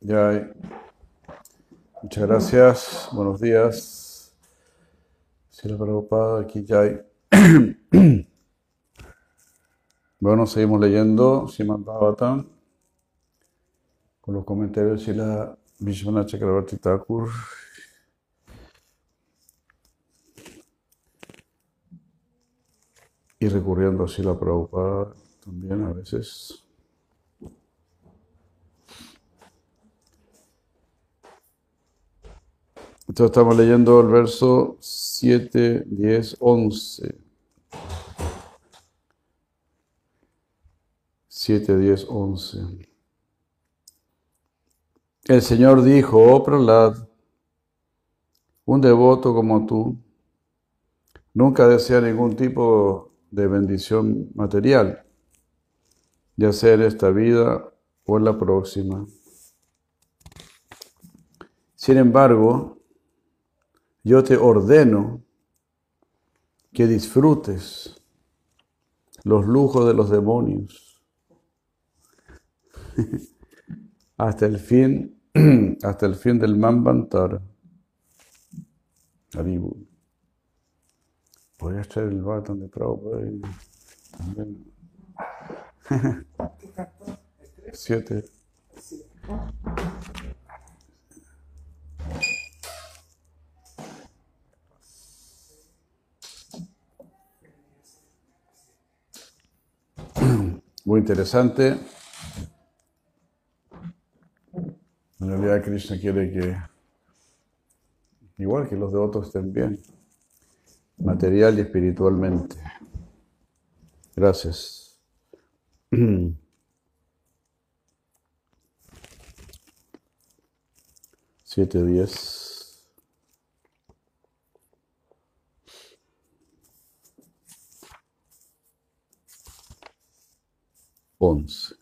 Ya. Muchas gracias. Buenos días. Si la preocupada aquí ya hay. Bueno, seguimos leyendo Simán con los comentarios de la Vishwanath Chakravarti Thakur. Y recurriendo así la Prabhupada también a veces. Entonces estamos leyendo el verso 7, 10, 11. 7, 10, 11. El Señor dijo, oh Prahlad, un devoto como tú nunca desea ningún tipo de bendición material, ya sea en esta vida o en la próxima. Sin embargo, yo te ordeno que disfrutes los lujos de los demonios hasta el fin, hasta el fin del Mambantar. Haribu. Podría estar el Barton de Prabhupada también. Siete. Muy interesante. En realidad Krishna quiere que, igual que los devotos estén bien, material y espiritualmente. Gracias. Siete, diez. 11.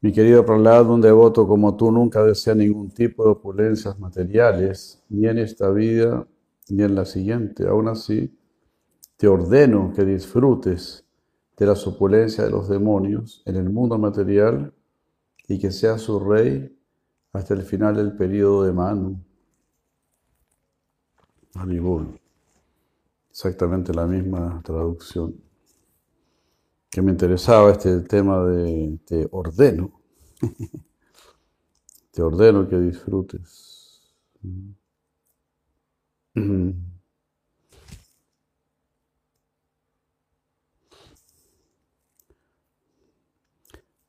Mi querido Prahlad, un devoto como tú nunca desea ningún tipo de opulencias materiales, ni en esta vida ni en la siguiente. Aún así, te ordeno que disfrutes de las opulencias de los demonios en el mundo material y que seas su rey hasta el final del periodo de Manu. Haribol exactamente la misma traducción. Que me interesaba este tema de te ordeno. te ordeno que disfrutes.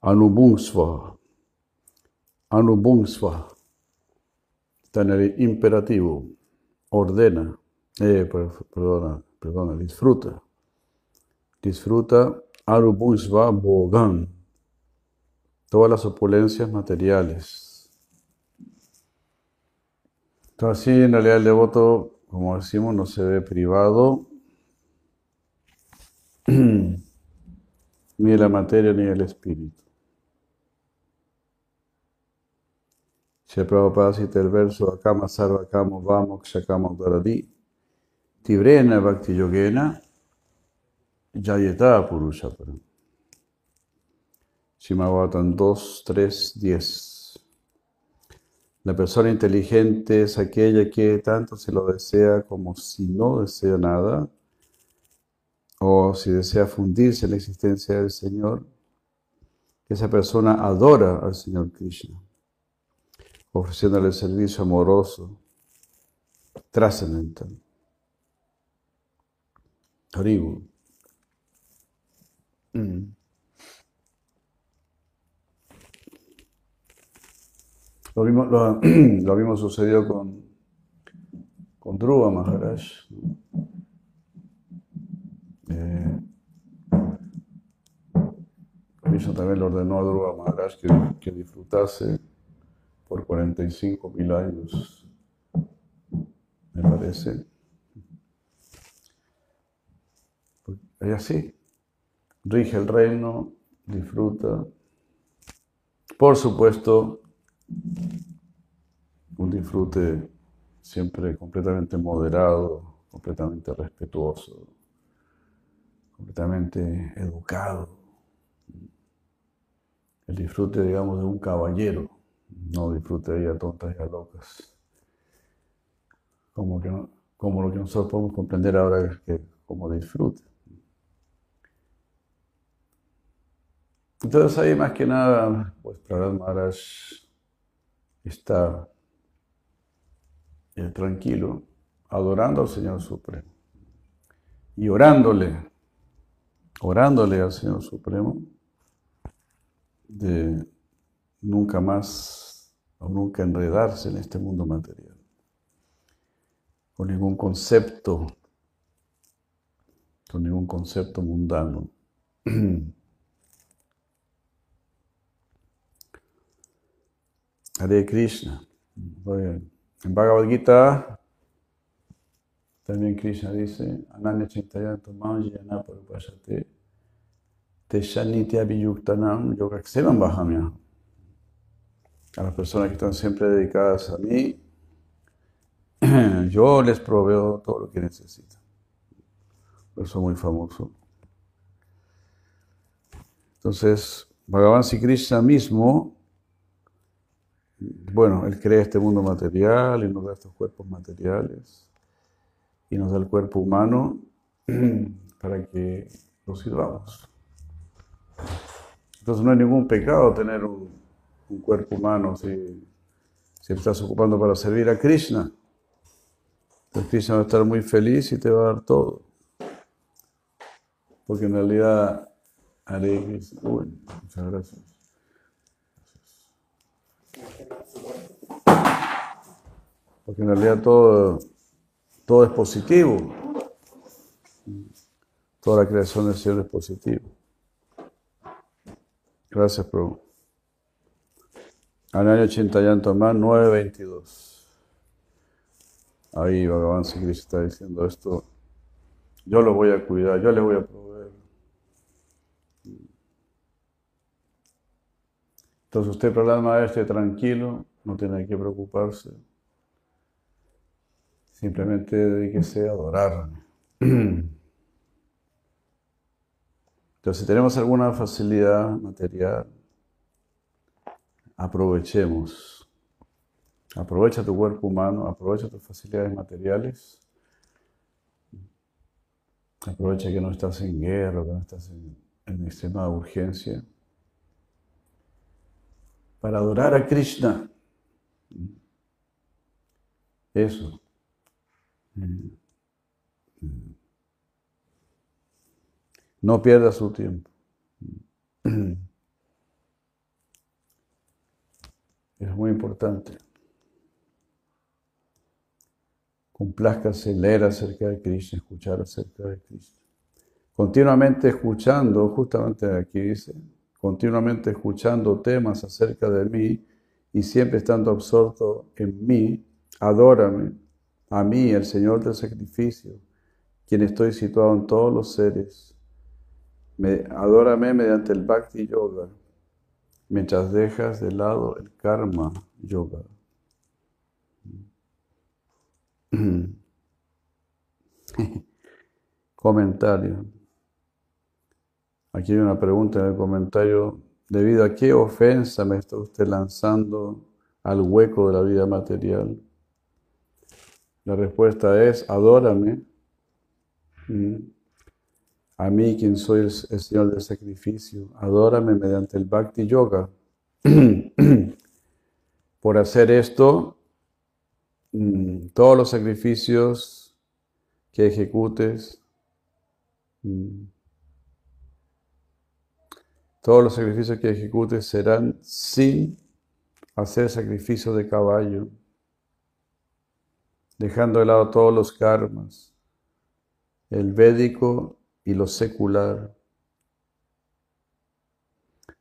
Anubungsva. Anubungsva. Está en el imperativo. Ordena. Eh, perdona, perdona, disfruta. Disfruta Arubusva Bogan. Todas las opulencias materiales. Entonces, así en realidad el devoto, como decimos, no se ve privado ni de la materia ni del espíritu. Se Prabhupada cita el verso Akama Sarva Kamo Vamo Kshakamo Dharadi. Tibrena Bhakti Yogena Yayeta Purushaparam. Shimabhatan 2, 3, 10. La persona inteligente es aquella que tanto se lo desea como si no desea nada, o si desea fundirse en la existencia del Señor, esa persona adora al Señor Krishna, ofreciéndole servicio amoroso, trascendental. Haribu. Mm. Lo mismo, lo, lo mismo sucedió con, con Dhruva Maharaj. Eh, Krishna también le ordenó a Dhruva Maharaj que, que disfrutase por 45 mil años, me parece. Es así. Rige el reino, disfruta. Por supuesto, un disfrute siempre completamente moderado, completamente respetuoso, completamente educado. el disfrute, digamos, de un caballero, no disfrute ella tontas y locas. Como, como lo que nosotros podemos comprender ahora es que como disfrute. Entonces ahí más que nada, pues Prahlad Maharaj está eh, tranquilo, adorando al Señor Supremo y orándole, orándole al Señor Supremo de nunca más o nunca enredarse en este mundo material, con ningún concepto, con ningún concepto mundano. Hare Krishna. En Bhagavad Gita también Krishna dice, Ananya Chintayanto Manjana Parupashate Teshanitya Viyuktanam Yogaksevam Bahamya. A las personas que están siempre dedicadas a mí, yo les proveo todo lo que necesitan. Por eso muy famoso. Entonces, Bhagavan Sri Krishna mismo bueno, Él crea este mundo material y nos da estos cuerpos materiales y nos da el cuerpo humano para que lo sirvamos. Entonces no hay ningún pecado tener un, cuerpo humano si, estás ocupando para servir a Krishna. Entonces Krishna va a estar muy feliz y te va a dar todo. Porque en realidad, muchas gracias. Porque en realidad todo, todo es positivo. Toda la creación del Señor es positiva. Gracias, Prabhu. Al año 80 llanto más, 9.22. Ahí Bhagavan Krishna está diciendo esto. Yo lo voy a cuidar, yo le voy a proveer. Entonces usted, problema esté tranquilo, no tiene que preocuparse. Simplemente dedíquese a adorar. Entonces, si tenemos alguna facilidad material, aprovechemos. Aprovecha tu cuerpo humano, aprovecha tus facilidades materiales. Aprovecha que no estás en guerra, que no estás en, en extrema urgencia. Para adorar a Krishna. Eso. No pierda su tiempo. Es muy importante. Complázcase leer acerca de Krishna, escuchar acerca de Krishna. Continuamente escuchando, justamente aquí dice, continuamente escuchando temas acerca de mí y siempre estando absorto en mí, adórame a mí, el Señor del sacrificio, quien estoy situado en todos los seres. Me, adórame mediante el Bhakti Yoga, mientras dejas de lado el Karma Yoga. comentario. Aquí hay una pregunta en el comentario. ¿Debido a qué ofensa me está usted lanzando al hueco de la vida material? La respuesta es, adórame. A mí, quien soy el, Señor del sacrificio, adórame mediante el Bhakti Yoga. Por hacer esto, todos los sacrificios que ejecutes, todos los sacrificios que ejecutes serán sin hacer sacrificio de caballo dejando de lado todos los karmas, el védico y lo secular,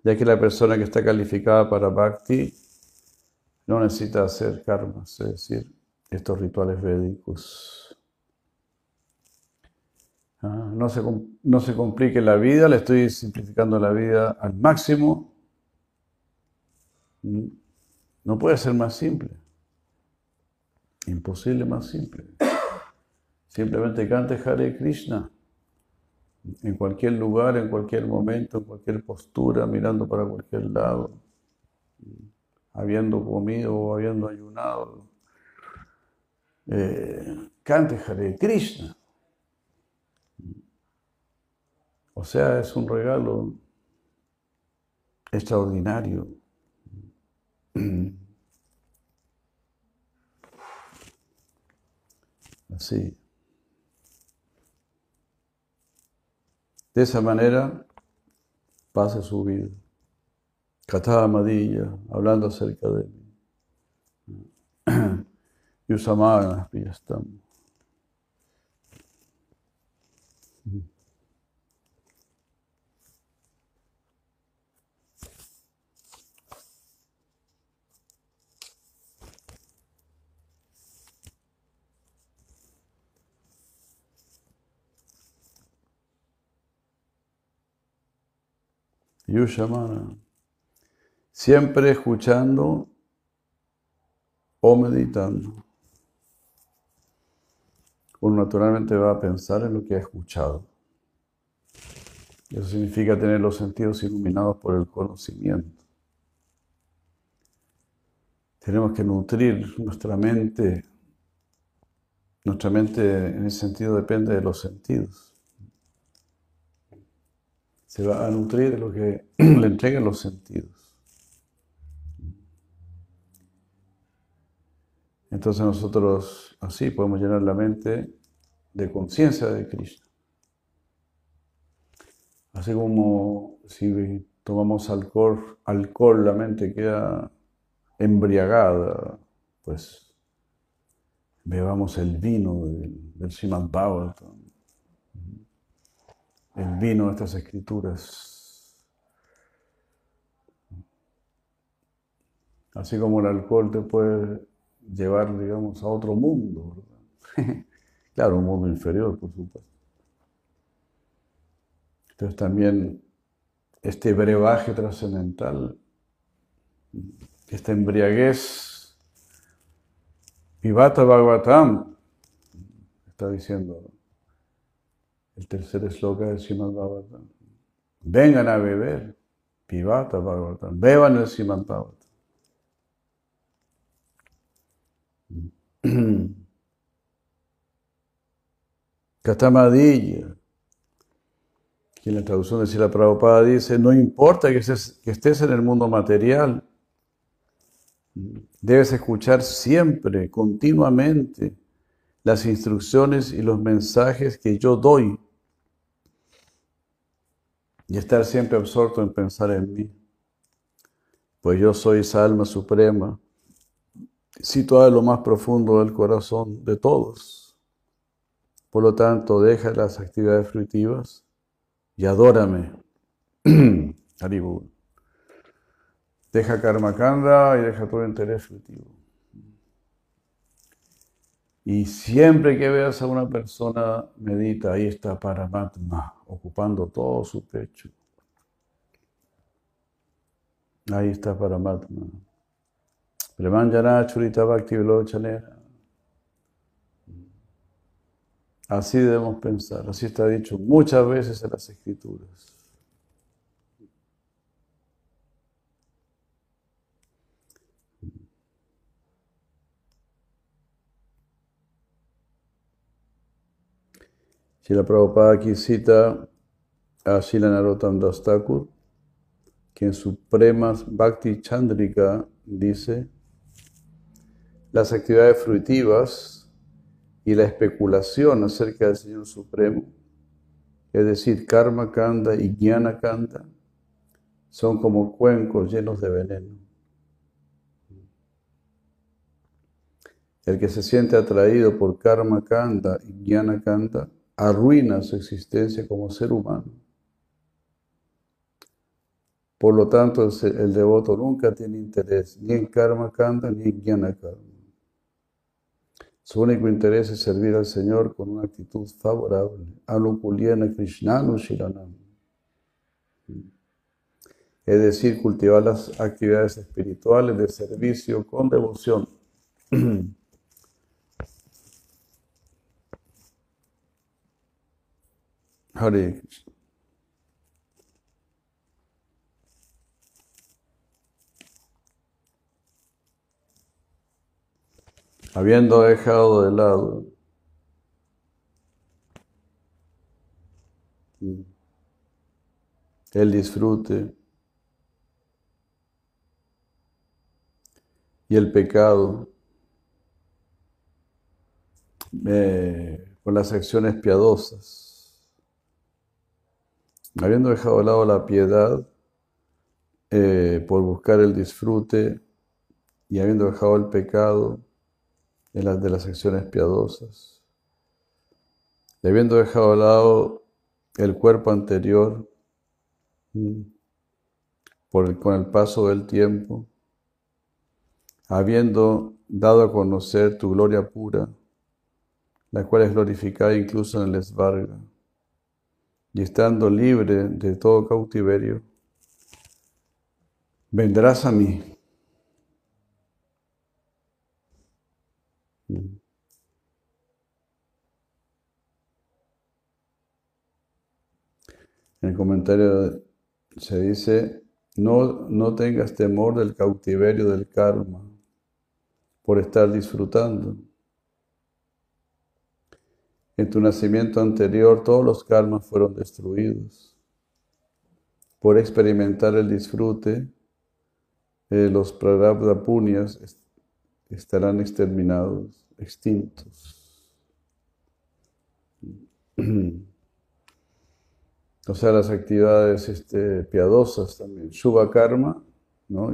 ya que la persona que está calificada para bhakti no necesita hacer karmas, es decir, estos rituales védicos. Ah, no, se, no se complique la vida, le estoy simplificando la vida al máximo. Mm, no puede ser más simple. Imposible más simple. Simplemente cante Hare Krishna. en cualquier lugar, en cualquier momento, en cualquier postura, mirando para cualquier lado, habiendo comido o habiendo ayunado. Eh, cante Hare Krishna. O sea, es un regalo extraordinario. Así. De esa manera pasa su vida. Katha Amadilla, hablando acerca de mí. Yusamana, ya estamos. Yushamana. Siempre escuchando o meditando. Uno naturalmente va a pensar en lo que ha escuchado. Eso significa tener los sentidos iluminados por el conocimiento. Tenemos que nutrir nuestra mente. Nuestra mente en ese sentido depende de los sentidos se va a nutrir de lo que le entregan los sentidos. Entonces nosotros así podemos llenar la mente de conciencia de Krishna. Así como si tomamos alcohol, alcohol la mente queda embriagada, pues bebamos el vino del, del Bhagavatam el vino de estas escrituras. Así como el alcohol te puede llevar, digamos, a otro mundo. claro, un mundo inferior, por supuesto. Entonces también este brebaje trascendental, esta embriaguez, Vivata Bhagavatam, está diciendo el tercer esloka del Srimad Bhagavatam. Vengan a beber, pivata Bhagavatam, beban el Srimad Bhagavatam. Katamadilla, que en la traducción de Sila Prabhupada dice, no importa que estés, que estés en el mundo material, debes escuchar siempre, continuamente, las instrucciones y los mensajes que yo doy y estar siempre absorto en pensar en mí. Pues yo soy esa alma suprema, situada en lo más profundo del corazón de todos. Por lo tanto, deja las actividades fruitivas y adórame. Haribur. Deja karma kanda y deja todo interés frutivo. Y siempre que veas a una persona, medita, ahí está Paramatma, ocupando todo su pecho. Ahí está Paramatma. Premanjana Churita Bhakti Así debemos pensar, así está dicho muchas veces en las escrituras. Si la Prabhupada aquí cita a Shila Narottam Das que en Bhakti Chandrika dice, las actividades fruitivas y la especulación acerca del Señor Supremo, es decir, Karma Kanda y Jnana Kanda, son como cuencos llenos de veneno. El que se siente atraído por Karma Kanda y Jnana Kanda arruina su existencia como ser humano. Por lo tanto, el, devoto nunca tiene interés ni en karma kanda ni en jnana karma. Su único interés es servir al Señor con una actitud favorable. Anukuliana Krishnanu Shiranam. Es decir, cultivar las actividades espirituales de servicio con devoción. Habiendo dejado de lado el disfrute y el pecado eh, con las acciones piadosas. Habiendo dejado de lado la piedad eh, por buscar el disfrute y habiendo dejado el pecado en las de las acciones piadosas, habiendo dejado de lado el cuerpo anterior mm, por con el paso del tiempo, habiendo dado a conocer tu gloria pura, la cual es glorificada incluso en el esvarga, y estando libre de todo cautiverio, vendrás a mí. En el comentario se dice, no, no tengas temor del cautiverio del karma por estar disfrutando. En tu nacimiento anterior todos los karmas fueron destruidos. Por experimentar el disfrute, eh, los prarabdha punyas estarán exterminados, extintos. O sea, las actividades este, piadosas también. Shubha karma, ¿no?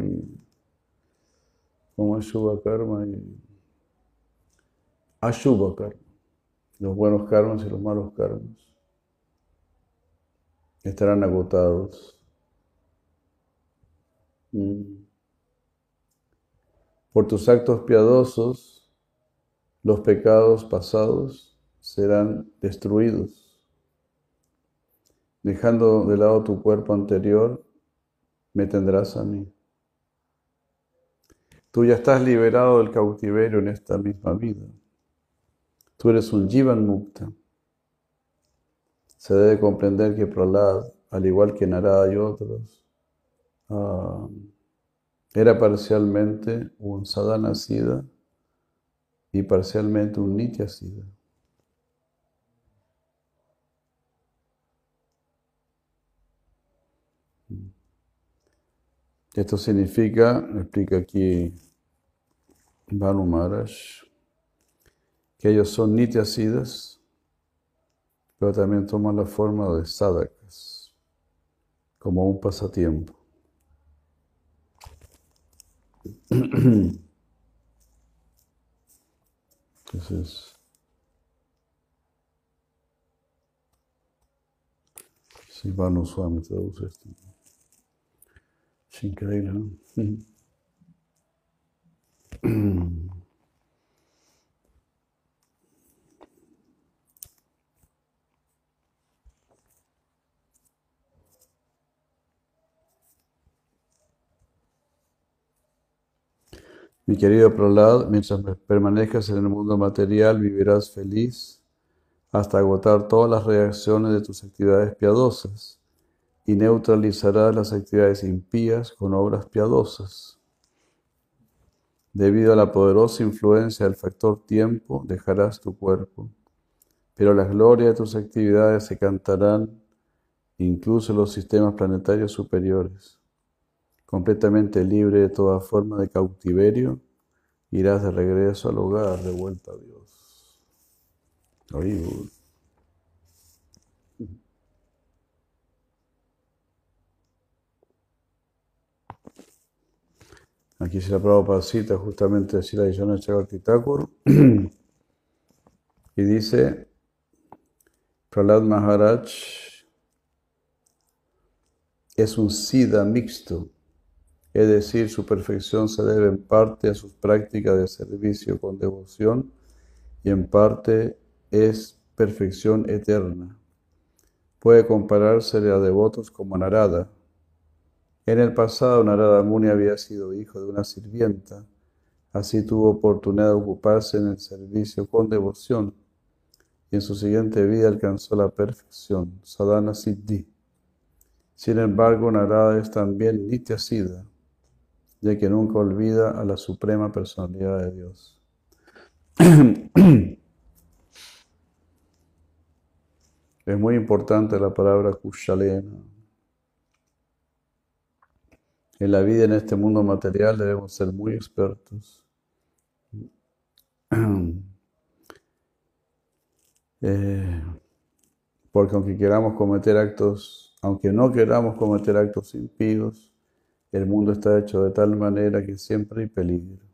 como es Shubha Karma y Ashubha Karma, los buenos karmas y los malos karmas, estarán agotados. Mm. Por tus actos piadosos, los pecados pasados serán destruidos. Dejando de lado tu cuerpo anterior, me tendrás a mí. Tú ya estás liberado del cautiverio en esta misma vida. Tú eres un Jivan Mukta. Se debe comprender que Prahlad, al igual que Narada y otros, ah, era parcialmente un sadhana sida y parcialmente un nitya sida. Esto significa, explica aquí Banu Maharaj, que ellos son nitiasidas, pero también toman la forma de sadakas, como un pasatiempo. Entonces, si Banu Swami traduce esto. Es increíble. Mi querido Prolad, mientras permanezcas en el mundo material, vivirás feliz hasta agotar todas las reacciones de tus actividades piadosas y neutralizarás las actividades impías con obras piadosas. Debido a la poderosa influencia del factor tiempo, dejarás tu cuerpo, pero las glorias de tus actividades se cantarán incluso en los sistemas planetarios superiores. Completamente libre de toda forma de cautiverio, irás de regreso al hogar, de vuelta a Dios. Aquí se la Prabhupada cita justamente la Yona Chagarti Thakur y dice Prahlad Maharaj es un Siddha mixto, es decir, su perfección se debe en parte a sus prácticas de servicio con devoción y en parte es perfección eterna. Puede compararse a devotos como Narada, en el pasado, Narada Muni había sido hijo de una sirvienta, así tuvo oportunidad de ocuparse en el servicio con devoción y en su siguiente vida alcanzó la perfección, sadhana siddhi. Sin embargo, Narada es también nitya siddha, ya que nunca olvida a la suprema personalidad de Dios. Es muy importante la palabra kushalena. En la vida en este mundo material debemos ser muy expertos. Eh, porque aunque queramos cometer actos, aunque no queramos cometer actos impíos, el mundo está hecho de tal manera que siempre hay peligro.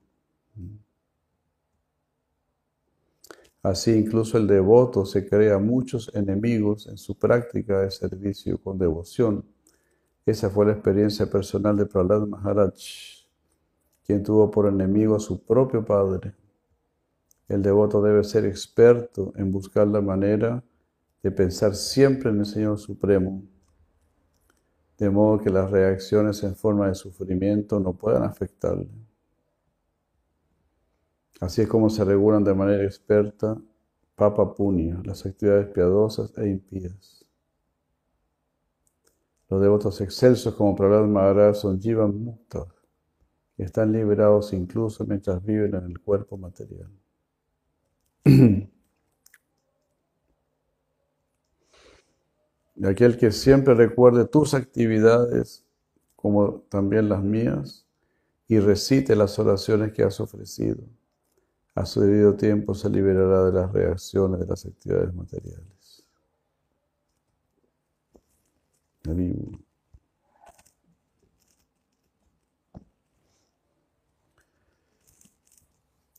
Así incluso el devoto se crea muchos enemigos en su práctica de servicio con devoción. Esa fue la experiencia personal de Prahlad Maharaj, quien tuvo por enemigo a su propio padre. El devoto debe ser experto en buscar la manera de pensar siempre en el Señor Supremo, de modo que las reacciones en forma de sufrimiento no puedan afectarle. Así es como se regulan de manera experta Papa Punya, las actividades piadosas e impías. Los devotos excelsos como Prahlad Maharaj son Jivan Mukta, que están liberados incluso mientras viven en el cuerpo material. Y aquel que siempre recuerde tus actividades como también las mías y recite las oraciones que has ofrecido a su debido tiempo se liberará de las reacciones de las actividades materiales.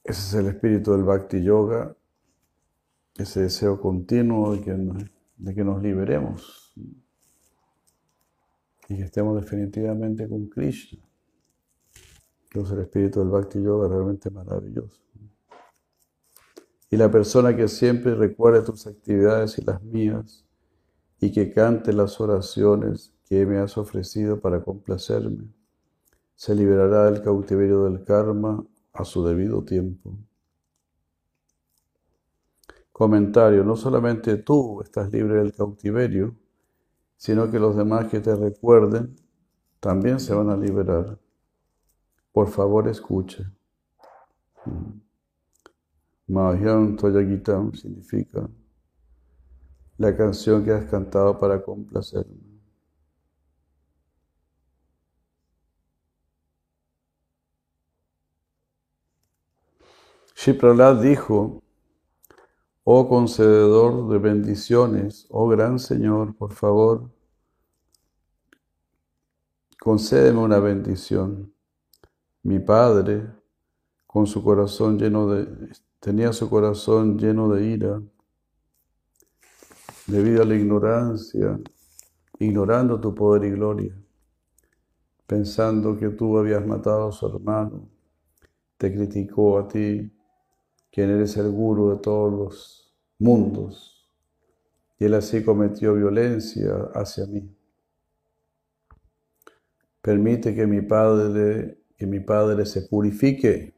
Ese es el espíritu del Bhakti Yoga, ese deseo continuo de que, de que nos liberemos y que estemos definitivamente con Krishna. Entonces el espíritu del Bhakti Yoga es realmente maravilloso. Y la persona que siempre recuerde tus actividades y las mías, y que cante las oraciones que me has ofrecido para complacerme, se liberará del cautiverio del karma a su debido tiempo. Comentario, no solamente tú estás libre del cautiverio, sino que los demás que te recuerden también se van a liberar. Por favor, escuche. Mahyan Toyagitam significa la canción que has cantado para complacerme. Shipralad dijo, oh concededor de bendiciones, oh gran Señor, por favor, concédeme una bendición. Mi padre, con su corazón lleno de tenía su corazón lleno de ira debido a la ignorancia, ignorando tu poder y gloria, pensando que tú habías matado a su hermano, te criticó a ti, quien eres el guru de todos los mundos, y él así cometió violencia hacia mí. Permite que mi padre, que mi padre se purifique.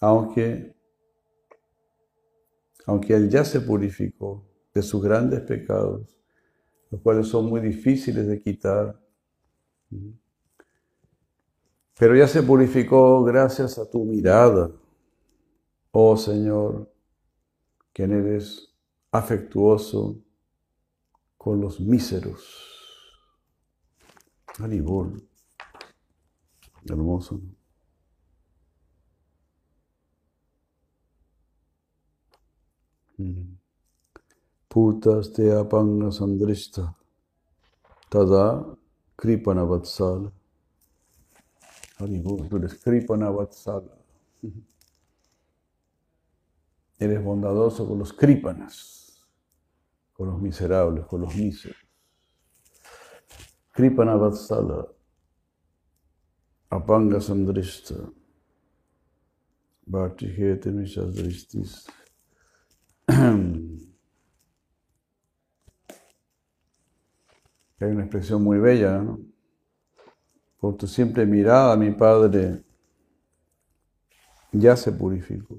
Aunque, aunque Él ya se purificó de sus grandes pecados, los cuales son muy difíciles de quitar. Pero ya se purificó gracias a tu mirada, oh Señor, quien eres afectuoso con los míseros. Anibol. Hermoso. Putas te apanga sandrista, tada kripana vatsala. Tú eres kripana vatsala. Eres bondadoso con los kripanas, con los miserables, con los míseros. Kripana vatsala, apanga sandrista, bhartihete dristis. Hay una expresión muy bella, ¿no? Por tu simple mirada, mi Padre, ya se purificó.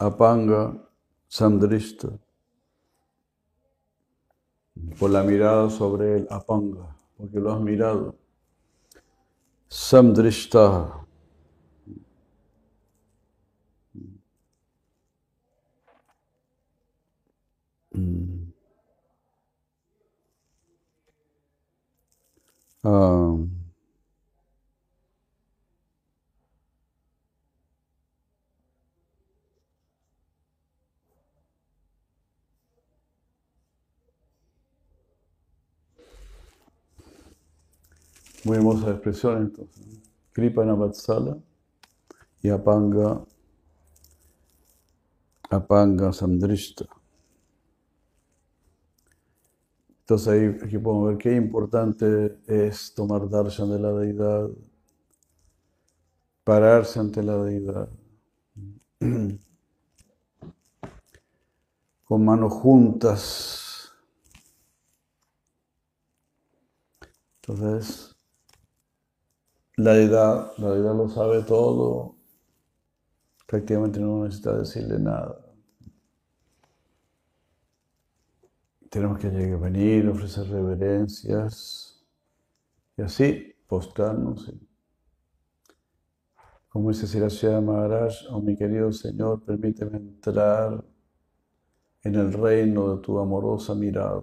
Apanga Sandrista. Por la mirada sobre él, apanga, porque lo has mirado. Samdrishta Um, Muy hermosa expresión entonces. Kripa Navatsala y Apanga, Apanga Samdrishta. Entonces ahí aquí podemos ver qué importante es tomar darshan de la deidad, pararse ante la deidad, con manos juntas. Entonces, la deidad, la deidad lo sabe todo, prácticamente no necesita decirle nada. Tenemos que venir, ofrecer reverencias y así postrarnos. Como dice Sirashya Maharaj, oh mi querido Señor, permíteme entrar en el reino de tu amorosa mirada.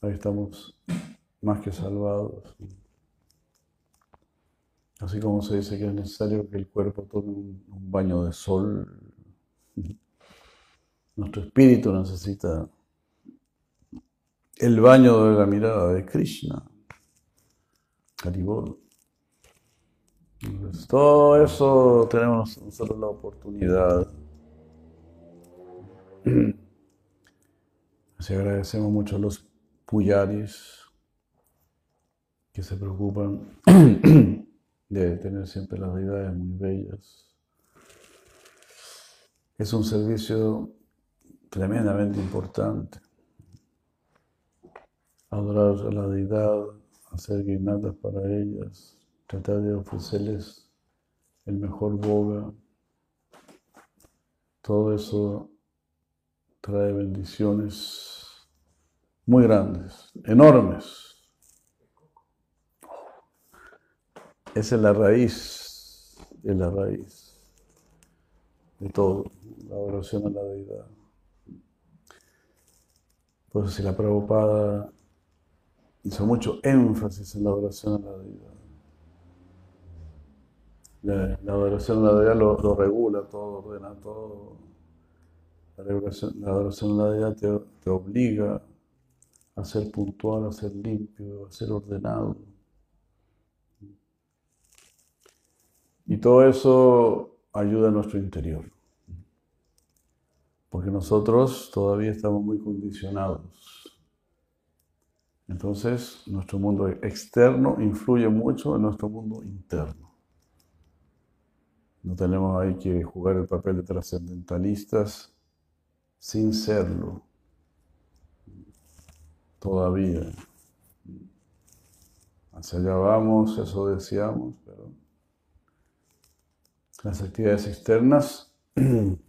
Ahí estamos más que salvados. Así como se dice que es necesario que el cuerpo tome un, baño de sol, nuestro espíritu necesita el baño de la mirada de Krishna. Haribol. todo eso tenemos nosotros la oportunidad. Así agradecemos mucho a los puyaris que se preocupan de tener siempre las deidades muy bellas. Es un servicio tremendamente importante. Adorar a la deidad, hacer guirnaldas para ellas, tratar de ofrecerles el mejor boga. Todo eso trae bendiciones muy grandes, enormes. Esa es la raíz, es la raíz de todo, la adoración a la deidad. Por si la Prabhupada hizo mucho énfasis en la adoración a la deidad. La, adoración a la deidad lo, regula todo, ordena todo. La, adoración, a la deidad te, te obliga a ser puntual, a ser limpio, a ser ordenado. Y todo eso ayuda a nuestro interior. Porque nosotros todavía estamos muy condicionados. Entonces, nuestro mundo externo influye mucho en nuestro mundo interno. No tenemos ahí que jugar el papel de trascendentalistas sin serlo. Todavía. Hacia allá vamos, eso deseamos, pero las actividades externas,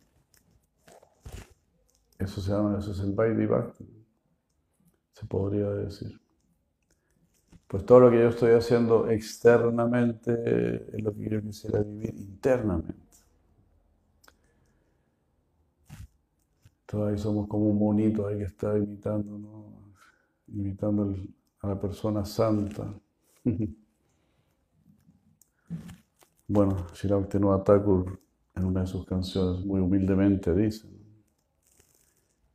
eso se llama, eso es el Vaidhi se podría decir. Pues todo lo que yo estoy haciendo externamente es lo que yo quisiera vivir internamente. Entonces ahí somos como un monito ahí que está imitando, ¿no? imitando a la persona santa. Bueno, Shiravaktinova Thakur en una de sus canciones muy humildemente dice,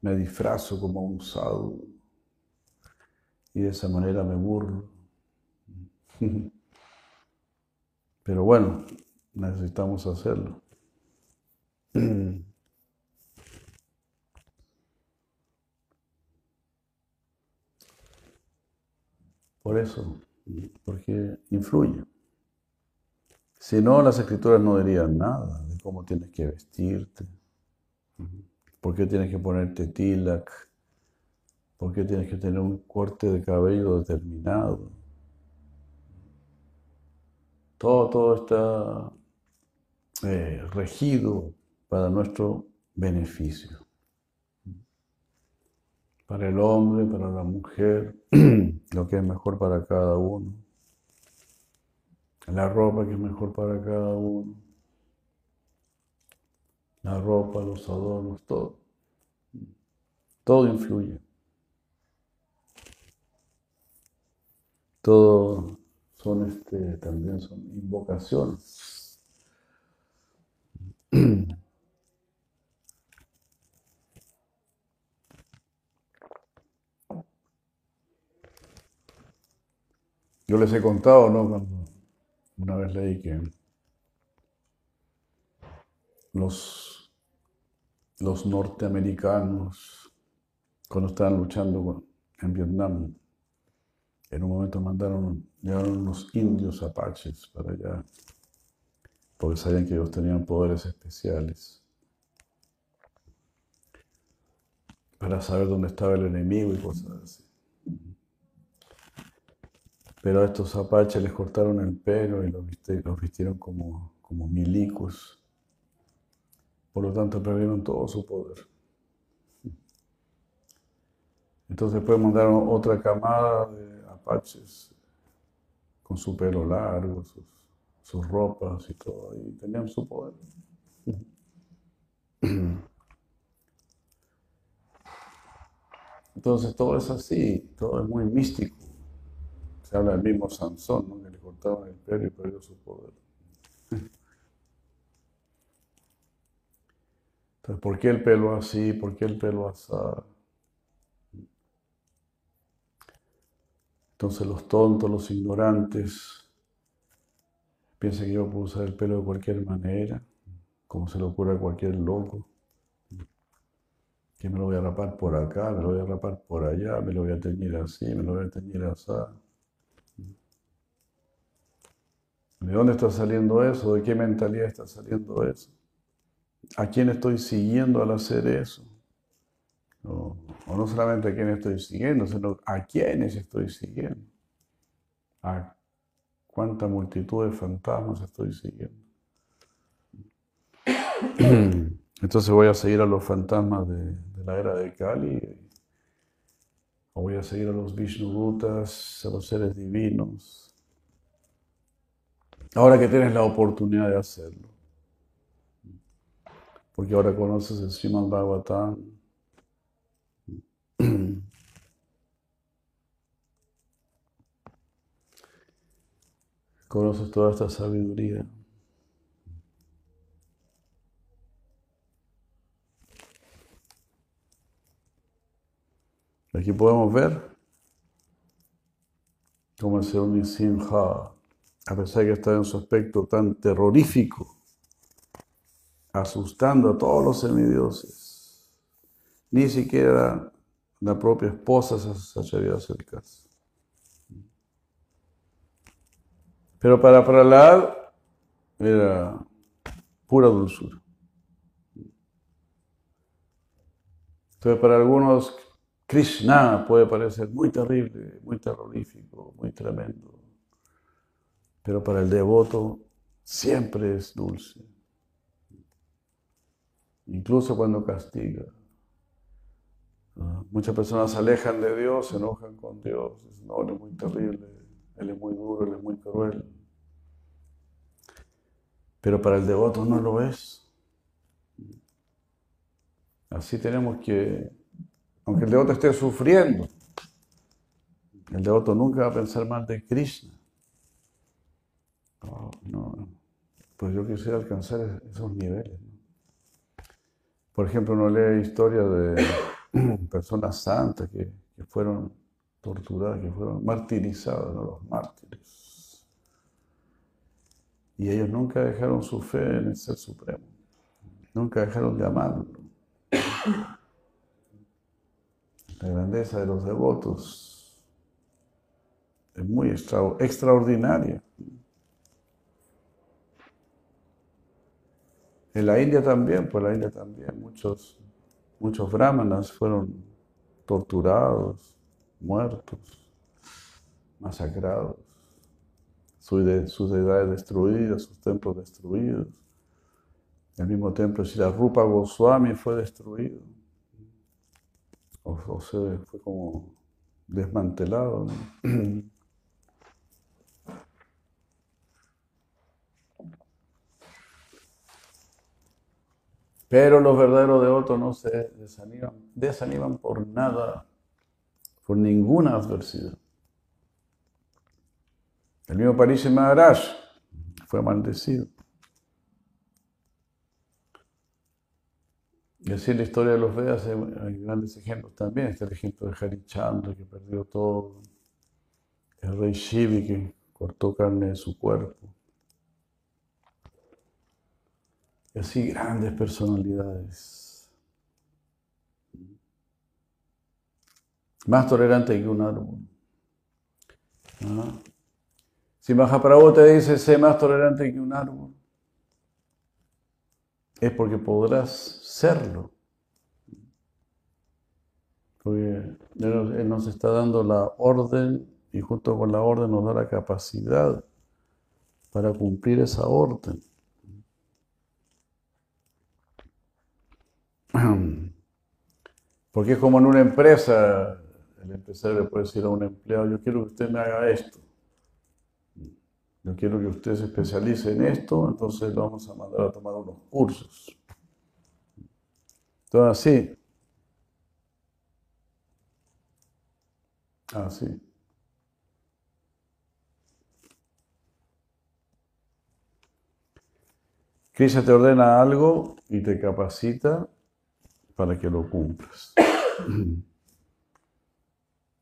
me disfrazo como un sadhu y de esa manera me burlo. Pero bueno, necesitamos hacerlo. Por eso, porque influye. Si no, las escrituras no dirían nada de cómo tienes que vestirte, por qué tienes que ponerte tilak, por qué tienes que tener un corte de cabello determinado. Todo, todo está eh, regido para nuestro beneficio. Para el hombre, para la mujer, lo que es mejor para cada uno. La ropa que es mejor para cada uno. La ropa, los adornos, todo. Todo influye. Todo son este, también son invocaciones. Yo les he contado, ¿no? Cuando una vez leí que los, los norteamericanos, cuando estaban luchando en Vietnam, en un momento mandaron, llegaron unos indios apaches para allá, porque sabían que ellos tenían poderes especiales, para saber dónde estaba el enemigo y cosas así. Pero a estos apaches les cortaron el pelo y los, vistieron como, como milicos. Por lo tanto, perdieron todo su poder. Entonces después mandaron otra camada de apaches con su pelo largo, sus, ropas y todo, y tenían su poder. Entonces todo es así, todo es muy místico habla del mismo Sansón, ¿no? que le cortaron el pelo y perdió su poder. Entonces, ¿por qué el pelo así? ¿Por qué el pelo así? Entonces los tontos, los ignorantes, piensan que yo puedo usar el pelo de cualquier manera, como se le ocurre a cualquier loco. Que me lo voy a rapar por acá, me lo voy a rapar por allá, me lo voy a teñir así, me lo voy a teñir así. ¿De dónde está saliendo eso? ¿De qué mentalidad está saliendo eso? ¿A quién estoy siguiendo al hacer eso? O, no solamente a quién estoy siguiendo, sino a quiénes estoy siguiendo. A cuánta multitud de fantasmas estoy siguiendo. Entonces voy a seguir a los fantasmas de, la era de Kali, o voy a seguir a los Vishnudutas, a los seres divinos, Ahora que tienes la oportunidad de hacerlo. Porque ahora conoces el Srimad Bhagavatam. Conoces toda esta sabiduría. Aquí podemos ver cómo el Señor Nisimha a pesar de que está en su aspecto tan terrorífico, asustando a todos los semidioses, ni siquiera la propia esposa se atrevió a hacer caso. Pero para Prahlad era pura dulzura. Entonces para algunos Krishna puede parecer muy terrible, muy terrorífico, muy tremendo pero para el devoto siempre es dulce, incluso cuando castiga. Muchas personas se alejan de Dios, se enojan con Dios, dicen, no, Él es muy terrible, Él es muy duro, Él es muy cruel. Pero para el devoto no lo es. Así tenemos que, aunque el devoto esté sufriendo, el devoto nunca va a pensar mal de Krishna. No, pues yo quisiera alcanzar esos niveles. Por ejemplo, uno lee historias de personas santas que, fueron torturadas, que fueron martirizadas, los mártires. Y ellos nunca dejaron su fe en el Ser Supremo. Nunca dejaron de amarlo. La grandeza de los devotos es muy extraordinaria. En la India también, pues la India también, muchos, muchos brahmanas fueron torturados, muertos, masacrados, sus, deidades destruidas, sus templos destruidos. El mismo templo la Rupa Goswami fue destruido. O, sea, fue como desmantelado. Pero los verdaderos devotos no se desaniman, desaniman por nada, por ninguna adversidad. El mismo París Maharaj fue maldecido. Y así la historia de los Vedas hay grandes ejemplos también. Está el ejemplo de Harichandra que perdió todo. El rey Shivi que cortó carne de su cuerpo. Y así grandes personalidades. Más tolerante que un árbol. Si Mahaprabhu te dice, sé más tolerante que un árbol, es porque podrás serlo. Porque Él nos está dando la orden y junto con la orden nos da la capacidad para cumplir esa orden. Porque es como en una empresa, el empresario le puede decir a un empleado, yo quiero que usted me haga esto. Yo quiero que usted se especialice en esto, entonces lo vamos a mandar a tomar unos cursos. Todo así. Así. Krishna te ordena algo y te capacita para que lo cumplas.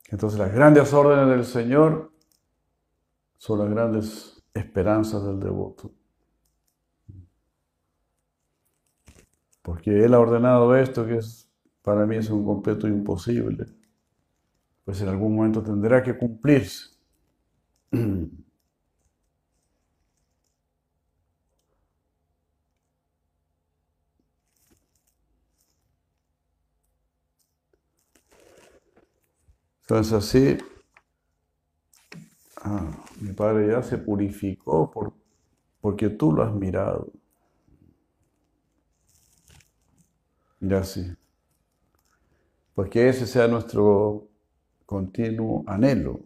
Entonces las grandes órdenes del Señor son las grandes esperanzas del devoto. Porque Él ha ordenado esto que es, para mí es un completo imposible. Pues en algún momento tendrá que cumplirse. Entonces así, ah, mi padre ya se purificó por, porque tú lo has mirado. Y así. Porque ese sea nuestro continuo anhelo.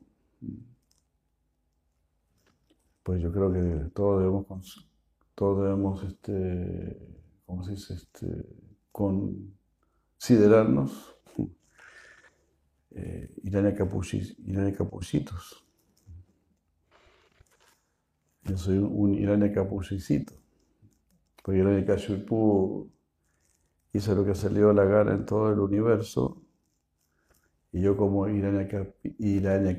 Pues yo creo que todos debemos, todos debemos este, ¿cómo se dice? Este, considerarnos eh, Irania, Capuchitos. Yo soy un Irania Capuchicito. Porque Irania Kashipu hizo lo que salió a la gana en todo el universo. Y yo como Irania,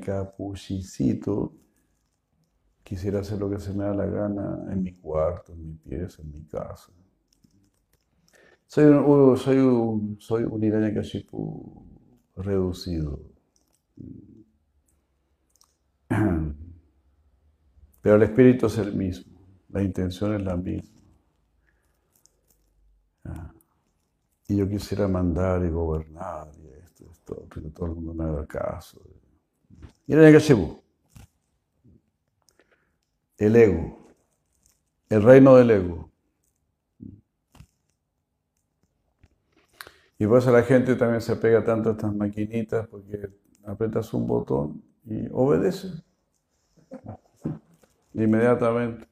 Capuchicito quisiera hacer lo que se me da la gana en mi cuarto, en mi pieza, en mi casa. Soy un, soy un, soy un Irania Kashipu reducido. Pero el espíritu es el mismo, la intención es la misma. Y yo quisiera mandar y gobernar y esto, esto, que todo el mundo me haga caso. El el ego, el reino del ego. Y por eso la gente también se pega tanto a estas maquinitas porque apretas un botón y obedece. Inmediatamente.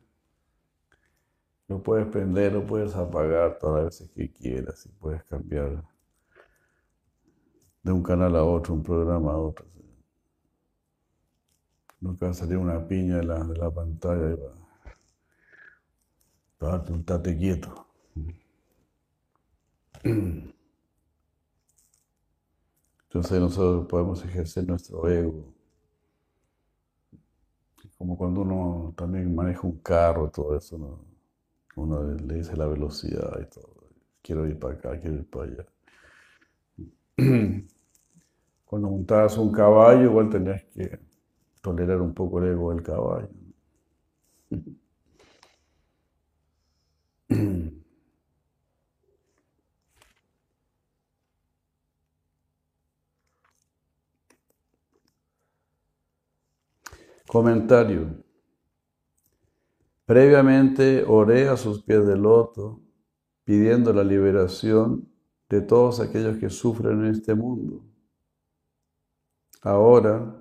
Lo puedes prender, lo puedes apagar todas las veces que quieras y puedes cambiar de un canal a otro, un programa a otro. Nunca va a salir una piña de la, de la pantalla y va. Estate quieto. Entonces nosotros podemos ejercer nuestro ego. Como cuando uno también maneja un carro, todo eso, uno le dice la velocidad y todo. Quiero ir para acá, quiero ir para allá. Cuando montabas un caballo, igual tenías que tolerar un poco el ego del caballo. Comentario. Previamente oré a sus pies de loto pidiendo la liberación de todos aquellos que sufren en este mundo. Ahora,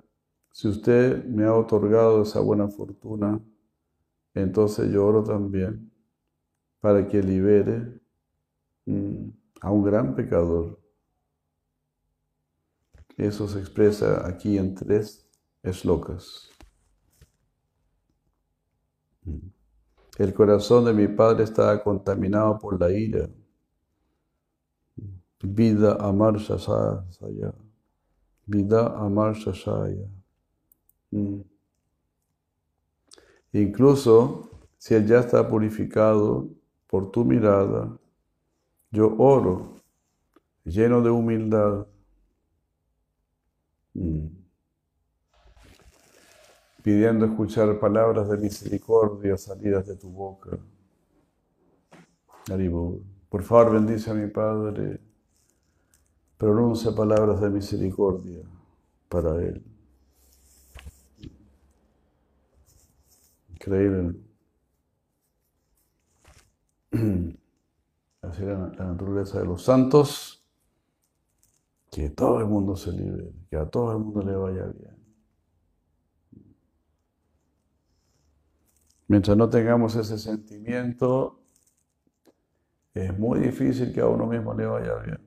si usted me ha otorgado esa buena fortuna, entonces yo oro también para que libere mm, a un gran pecador. Eso se expresa aquí en tres eslocas. El corazón de mi padre estaba contaminado por la ira. Vida amar shasaya. Vida amar shasaya. Mm. Incluso si él ya está purificado por tu mirada, yo oro lleno de humildad. Mm. Pidiendo escuchar palabras de misericordia salidas de tu boca. Por favor, bendice a mi Padre. Pronuncia palabras de misericordia para él. Increíble. Así la, la naturaleza de los santos. Que todo el mundo se libere, que a todo el mundo le vaya bien. Mientras no tengamos ese sentimiento, es muy difícil que a uno mismo le vaya bien.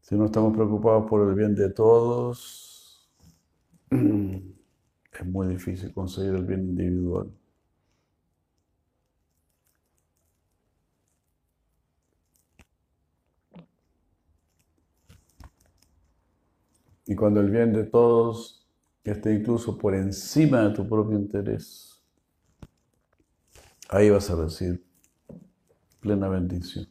Si no estamos preocupados por el bien de todos, es muy difícil conseguir el bien individual. Y cuando el bien de todos esté incluso por encima de tu propio interés, ahí vas a recibir plena bendición.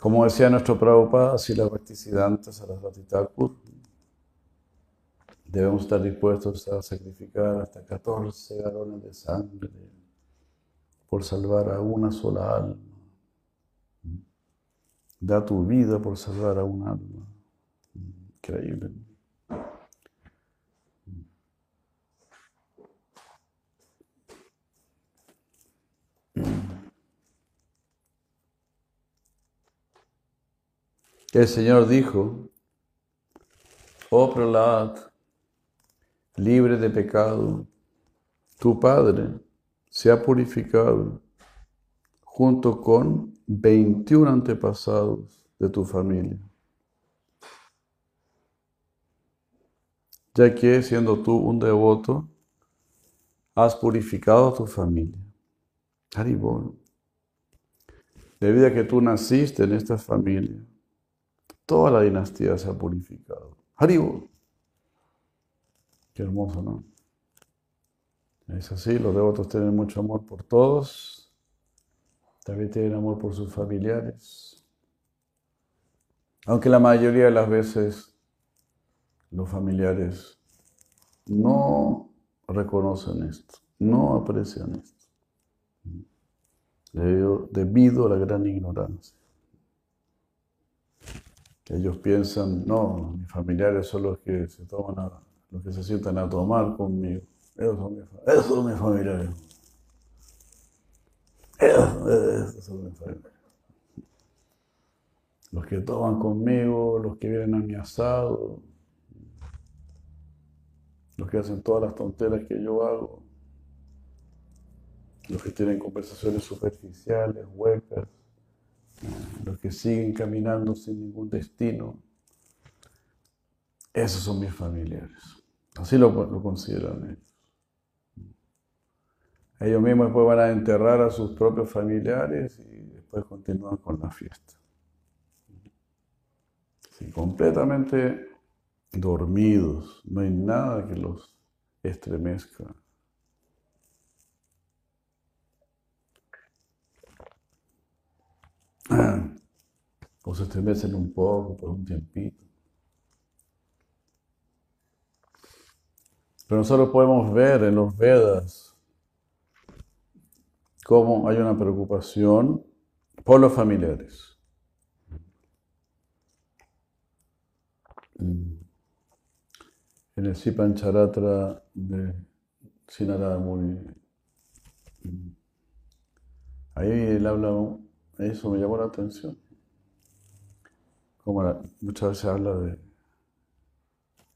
Como decía nuestro Prabhupada, si la a las Thakur, debemos estar dispuestos a sacrificar hasta 14 galones de sangre por salvar a una sola alma. Da tu vida por salvar a un alma. Increíble. El Señor dijo, oh Prahlad, libre de pecado, tu Padre se ha purificado junto con 21 antepasados de tu familia. Ya que siendo tú un devoto, has purificado a tu familia. Haribol. Debido a que tú naciste en esta familia, toda la dinastía se ha purificado. Haribol. Qué hermoso, ¿no? Es así, los devotos tienen mucho amor por todos también tienen amor por sus familiares. Aunque la mayoría de las veces los familiares no reconocen esto, no aprecian esto, debido, a la gran ignorancia. Ellos piensan, no, mis familiares son los que se toman los que se sientan a tomar conmigo. Esos son mis, esos son mis familiares. Los que toman conmigo, los que vienen a mi asado, los que hacen todas las tonteras que yo hago, los que tienen conversaciones superficiales, huecas, los que siguen caminando sin ningún destino. Esos son mis familiares. Así lo, consideran ellos. Ellos mismos después van a enterrar a sus propios familiares y después continúan con la fiesta. completamente dormidos, no hay nada que los estremezca. O se estremecen un poco por un tiempito. Pero nosotros podemos ver en los Vedas cómo hay una preocupación por los familiares. En el Sipan Charatra de sin nada muy... Ahí él habla, eso me llamó la atención. Como muchas veces habla de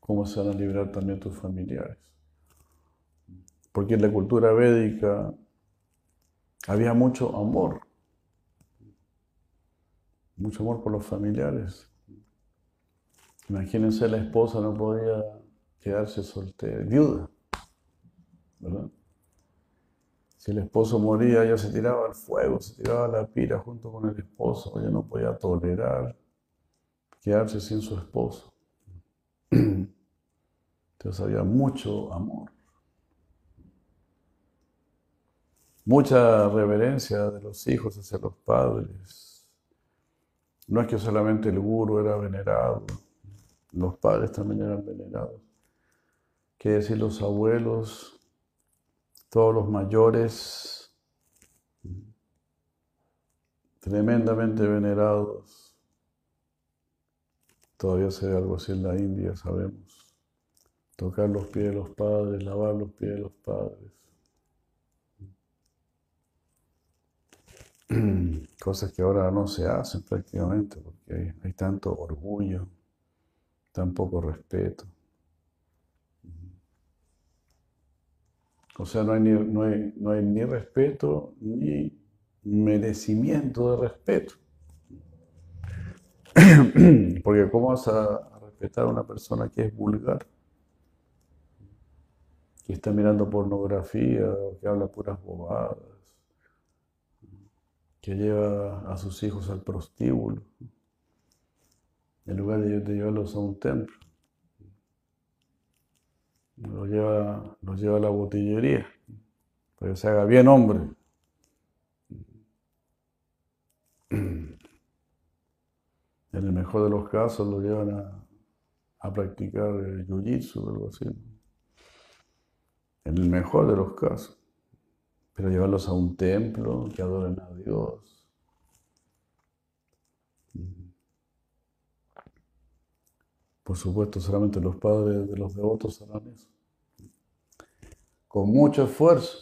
cómo se van a librar también tus familiares. Porque en la cultura védica había mucho amor, mucho amor por los familiares. Imagínense, la esposa no podía quedarse soltera, viuda, ¿verdad? Si el esposo moría, ella se tiraba al fuego, se tiraba a la pira junto con el esposo, ella no podía tolerar quedarse sin su esposo. Entonces había mucho amor. Mucha reverencia de los hijos hacia los padres. No es que solamente el guru era venerado, los padres también eran venerados. Quiere decir los abuelos, todos los mayores, tremendamente venerados. Todavía se ve algo así en la India, sabemos. Tocar los pies de los padres, lavar los pies de los padres. Cosas que ahora no se hacen prácticamente porque hay, tanto orgullo, tan poco respeto. O sea, no hay, ni, no, hay, ni respeto ni merecimiento de respeto. Porque ¿cómo vas a respetar a una persona que es vulgar? Que está mirando pornografía que habla puras bobadas que lleva a sus hijos al prostíbulo, en lugar de llevarlos a un templo. Los lleva, los lleva a la botillería, para que se haga bien hombre. En el mejor de los casos lo llevan a, practicar el jiu-jitsu o algo así. En el mejor de los casos. Pero llevarlos a un templo, que adoren a Dios. Por supuesto, solamente los padres de los devotos harán eso. Con mucho esfuerzo,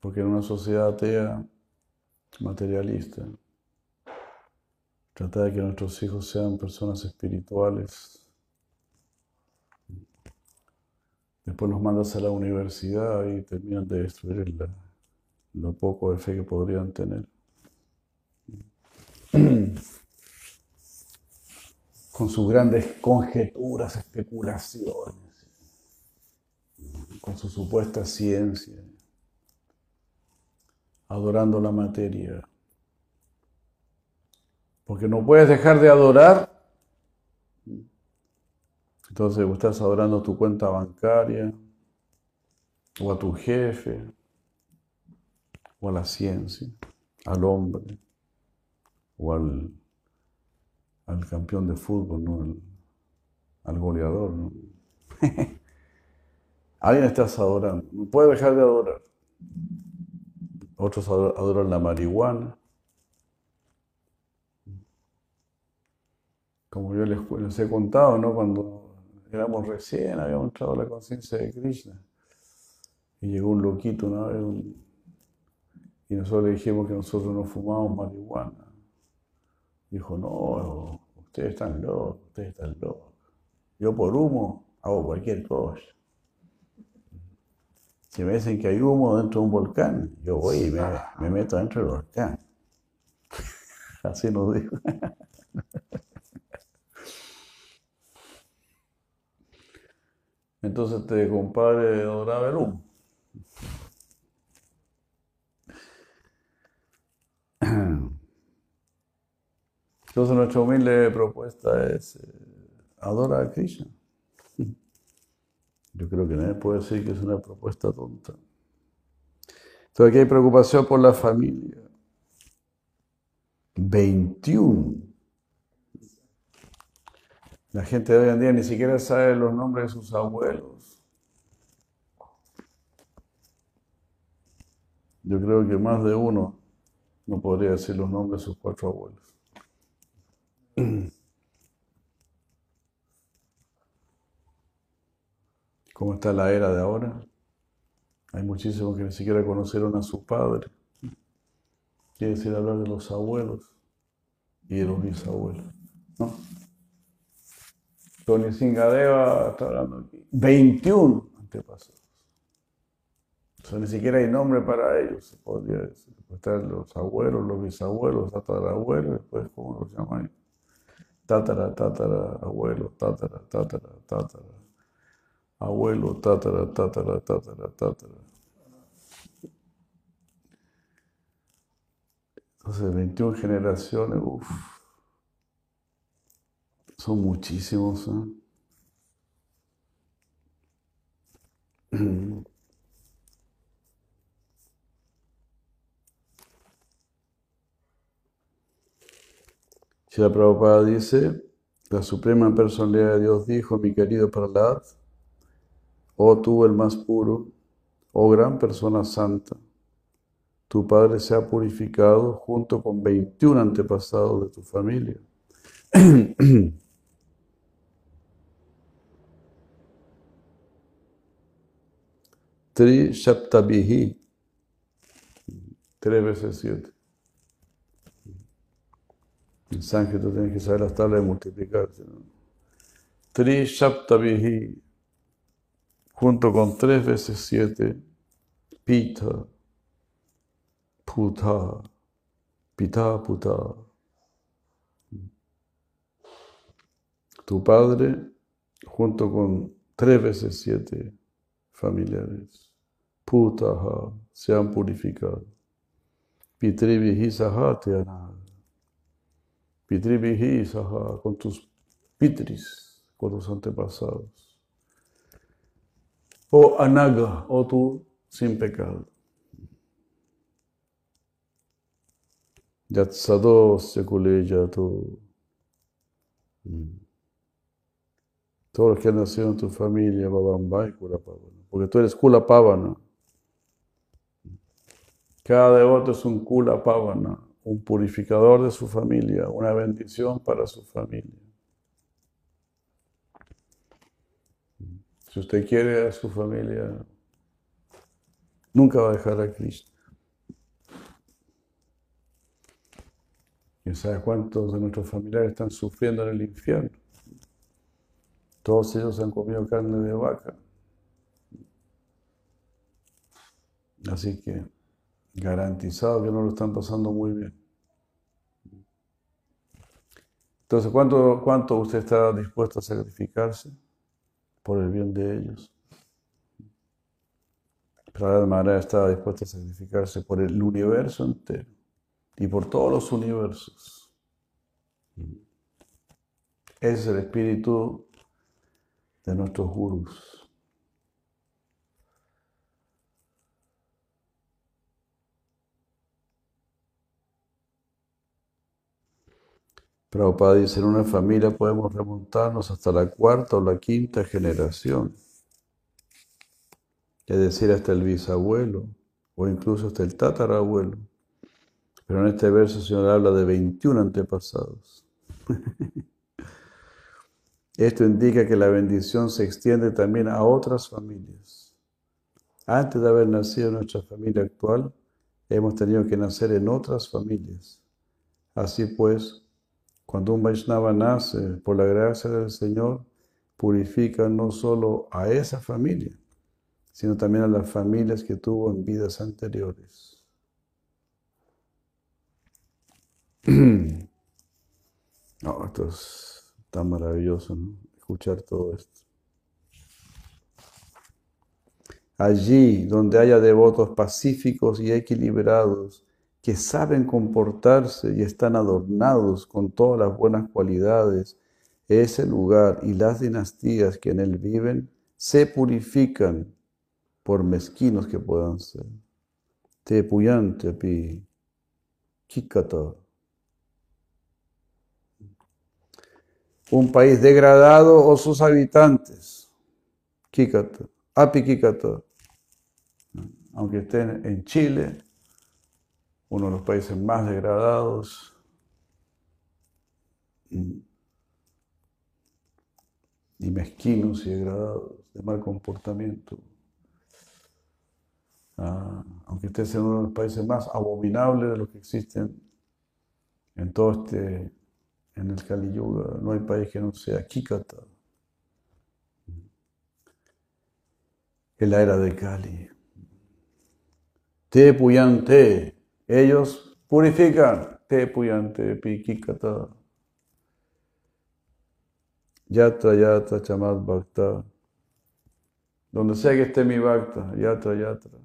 porque en una sociedad atea, materialista, trata de que nuestros hijos sean personas espirituales. Después los mandas a la universidad y terminan de destruir lo poco de fe que podrían tener. Con sus grandes conjeturas, especulaciones, con su supuesta ciencia, adorando la materia. Porque no puedes dejar de adorar. Entonces estás adorando tu cuenta bancaria o a tu jefe o a la ciencia, al hombre, o al, al campeón de fútbol, ¿no? al, goleador. ¿no? Alguien estás adorando, no puede dejar de adorar. Otros adoran la marihuana. Como yo les, he contado, ¿no? Cuando éramos recién, habíamos entrado a la conciencia de Krishna. Y llegó un loquito una vez, y nosotros le dijimos que nosotros no fumamos marihuana. Dijo, no, ustedes están locos, ustedes están locos. Yo por humo hago cualquier cosa. Si me dicen que hay humo dentro de un volcán, yo voy y me, meto dentro del volcán. Así nos dijo. Entonces este compadre adoraba el humo. Entonces nuestra humilde propuesta es eh, adora a Krishna. Yo creo que nadie puede decir que es una propuesta tonta. Entonces aquí hay preocupación por la familia. 21. La gente de hoy en día ni siquiera sabe los nombres de sus abuelos. Yo creo que más de uno no podría decir los nombres de sus cuatro abuelos. ¿Cómo está la era de ahora? Hay muchísimos que ni siquiera conocieron a su padre. Quiere decir hablar de los abuelos y de los bisabuelos. ¿no? Tony Singadeva está hablando aquí. 21 antepasados. O sea, ni siquiera hay nombre para ellos, se podría decir. Están los abuelos, los bisabuelos, tatarabuelos, después, ¿cómo los llaman? Tatara, tatara, abuelo, tatara, tatara, tatara. Abuelo, tatara, tatara, tatara, tatara. Entonces, 21 generaciones, uff, son muchísimos. ¿eh? Si la Prabhupada dice, la Suprema Personalidad de Dios dijo, mi querido Prahlad, oh tú el más puro, oh gran persona santa, tu padre se ha purificado junto con 21 antepasados de tu familia. Tri Shaptabihi, tres veces siete. En sánscrito tienes que saber las tablas de multiplicarse. ¿no? Tri Shaptavihi, junto con tres veces siete, Pita, Puta, Pita, Puta. Tu padre, junto con tres veces siete familiares, Putaha, se han purificado. Pitri Vihisaha te Pitri Saha, con tus pitris, con tus antepasados. O Anaga, o tú sin pecado. Yatsado Sekule tú. Mm. Todos los que han nacido en tu familia, Babamba y Kulapavana. Porque tú eres Kulapavana. Cada devoto es un Kulapavana un purificador de su familia, una bendición para su familia. Si usted quiere a su familia, nunca va a dejar a Cristo. ¿Quién sabe cuántos de nuestros familiares están sufriendo en el infierno? Todos ellos han comido carne de vaca. Así que garantizado que no lo están pasando muy bien. Entonces, ¿cuánto, cuánto usted está dispuesto a sacrificarse por el bien de ellos? Prahlad Maharaj estaba dispuesto a sacrificarse por el universo entero y por todos los universos. Ese es el espíritu de nuestros gurus. Prabhupada dice, en una familia podemos remontarnos hasta la cuarta o la quinta generación, es decir, hasta el bisabuelo o incluso hasta el tatarabuelo. Pero en este verso el Señor habla de 21 antepasados. Esto indica que la bendición se extiende también a otras familias. Antes de haber nacido en nuestra familia actual, hemos tenido que nacer en otras familias. Así pues, cuando un Vaishnava nace por la gracia del Señor, purifica no solo a esa familia, sino también a las familias que tuvo en vidas anteriores. Esto es tan maravilloso, ¿no? Escuchar todo esto. Allí donde haya devotos pacíficos y equilibrados, que saben comportarse y están adornados con todas las buenas cualidades, ese lugar y las dinastías que en él viven se purifican por mezquinos que puedan ser. Te puyante pi kikata. Un país degradado o sus habitantes. Kikata. Api kikata. Aunque estén en Chile, uno de los países más degradados y mezquinos y degradados, de mal comportamiento. Ah, aunque estés en uno de los países más abominables de los que existen en todo este, en el Kali Yuga, no hay país que no sea Kikata. En la era de Kali. Te puyante, ellos purifican. Te puyante, pikikata. Yatra, yatra, chamat bhakta. Donde sea que esté mi bhakta, yatra, yatra.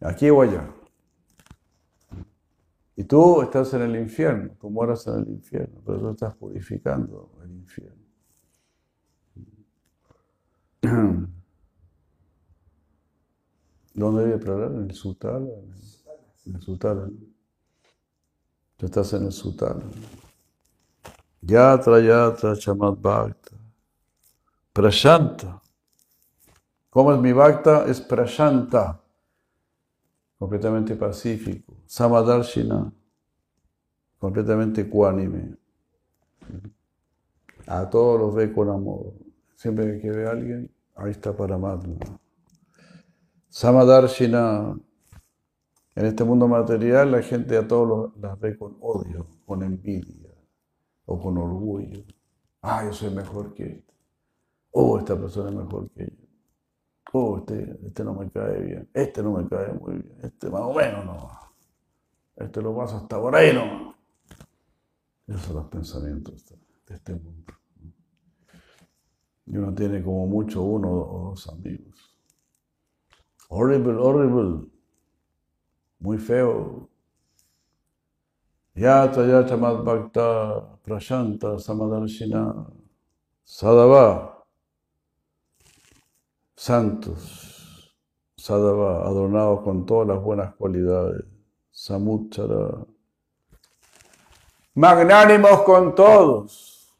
Aquí o allá. Y tú estás en el infierno, tú moras en el infierno, pero tú estás purificando el infierno. ¿Dónde debe parar? ¿En el Sutala? En el Sutala. Tú estás en el Sutala. Yatra, yatra, chamat bhakta. Prashanta. ¿Cómo es mi bhakta? Es prashanta completamente pacífico. Samadarshina, completamente ecuánime. A todos los ve con amor. Siempre que ve a alguien, ahí está para amarlo. Samadarshina, en este mundo material la gente a todos las ve con odio, con envidia o con orgullo. Ah, yo soy mejor que este. Oh, esta persona es mejor que yo. Oh, este, este no me cae bien, este no me cae muy bien, este más o menos no. Este lo pasa hasta por ahí no. Esos son los pensamientos de este mundo. Y uno tiene como mucho uno o dos amigos. Horrible, horrible. Muy feo. Yata yata bhakta prashanta samadarshina sadava santos, sadhava, adornados con todas las buenas cualidades, samuchara, magnánimos con todos.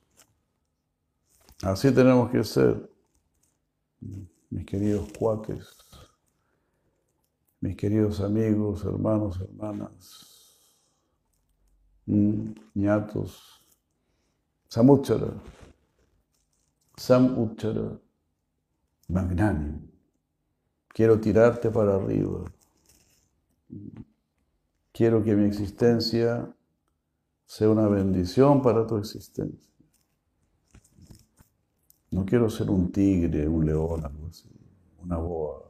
Así tenemos que ser, mis queridos cuates, mis queridos amigos, hermanos, hermanas, ñatos, samuchara, samuchara magnánimo. Quiero tirarte para arriba. Quiero que mi existencia sea una bendición para tu existencia. No quiero ser un tigre, un león, algo así, una boa.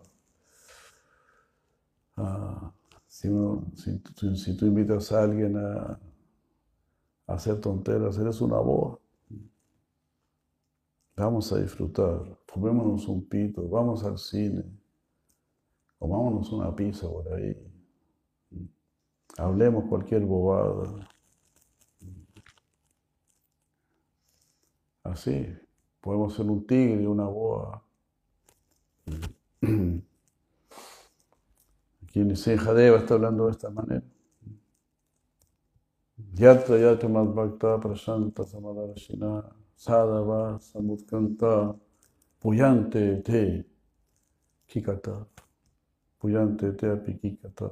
Ah, si, tú invitas a alguien a, hacer tonteras, eres una boa. Vamos a disfrutar, fumémonos un pito, vamos al cine, comámonos una pizza por ahí, hablemos cualquier bobada. Así, podemos ser un tigre una boa. Aquí Jadeva está hablando de esta manera. Yatra yatra madhbhakta prasanta samadarashina sadhava samutkanta puyante te kikata puyante te api kikata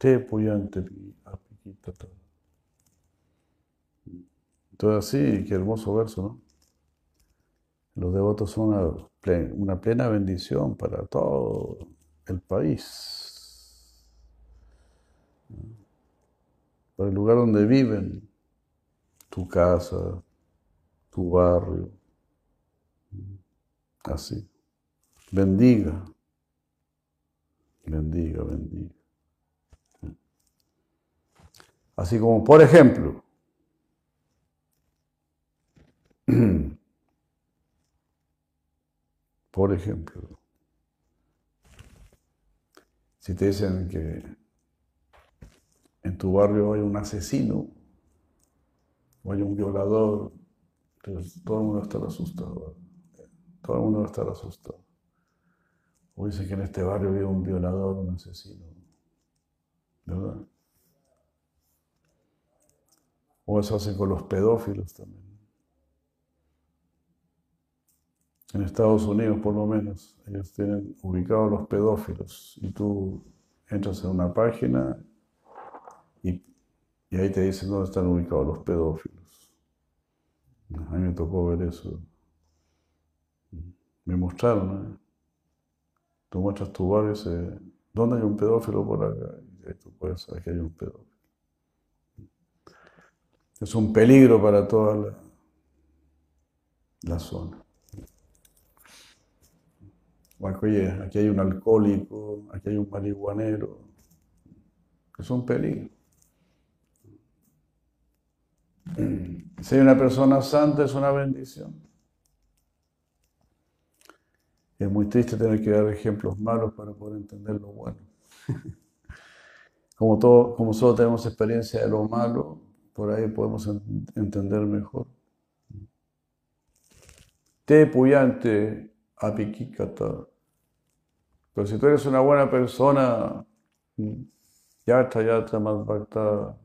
te puyante api kikata entonces sí, qué hermoso verso, ¿no? Los devotos son una plena, bendición para todo el país, para el lugar donde viven tu casa, tu barrio. Así. Bendiga. Bendiga, bendiga. Así como, por ejemplo, por ejemplo, si te dicen que en tu barrio hay un asesino, o hay un violador, entonces todo el mundo va a estar asustado. Todo el mundo va a estar asustado. O dice que en este barrio había un violador, un asesino. ¿Verdad? O eso hacen con los pedófilos también. En Estados Unidos, por lo menos, ellos tienen ubicados los pedófilos y tú entras en una página y ahí te dicen dónde están ubicados los pedófilos. A mí me tocó ver eso. Me mostraron, ¿eh? tú muestras tu barrio y dices, ¿dónde hay un pedófilo por acá? Y tú puedes saber que hay un pedófilo. Es un peligro para toda la zona. Oye, aquí hay un alcohólico, aquí hay un marihuanero, que es un peligro. Si hay una persona santa es una bendición. Es muy triste tener que dar ejemplos malos para poder entender lo bueno. Como, todo, como solo tenemos experiencia de lo malo, por ahí podemos entender mejor. Te puyante apikikata. Pero si tú eres una buena persona, yatra yatra madhvakta,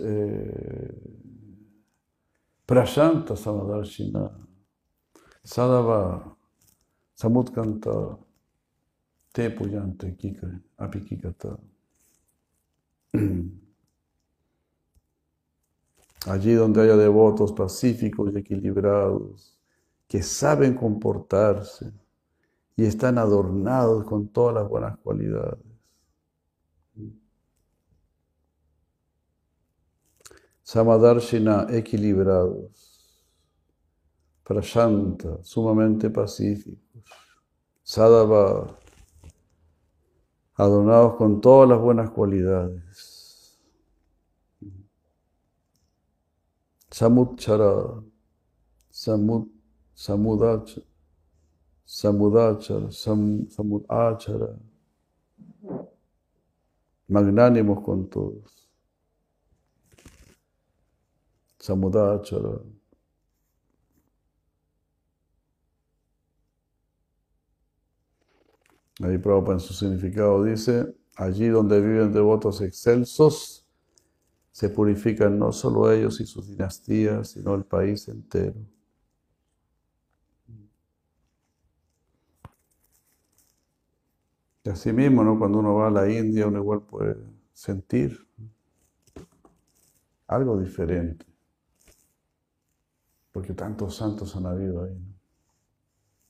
eh, prashanta samadarshina, sadava samutkanta, te puyante apikikata. Allí donde haya devotos pacíficos y equilibrados, que saben comportarse y están adornados con todas las buenas cualidades. Samadarshina, equilibrados. Prashanta, sumamente pacíficos. Sadava, adornados con todas las buenas cualidades. Samudchara, samud, samudachara, samudachara, sam, samudachara, magnánimos con todos. Samudachara. Ahí Prabhupada en su significado dice, allí donde viven devotos excelsos, se purifican no solo ellos y sus dinastías, sino el país entero. Así mismo, ¿no? cuando uno va a la India, uno igual puede sentir algo diferente, porque tantos santos han habido ahí.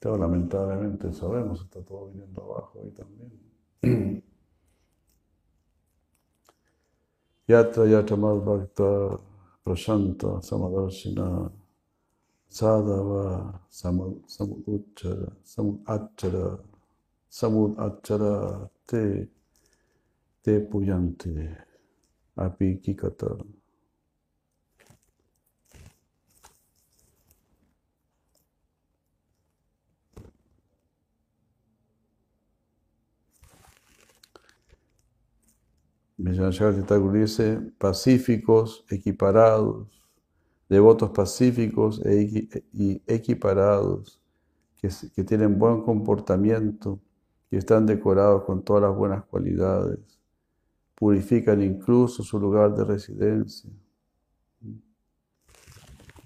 ¿no? Lamentablemente sabemos, está todo viniendo abajo ahí también. Yatra yatra bhakta prashanta samadarshina sadava samuduchara samudachara samudachara te te puyante api dice pacíficos, equiparados, devotos pacíficos e y equiparados, que tienen buen comportamiento y están decorados con todas las buenas cualidades, purifican incluso su lugar de residencia,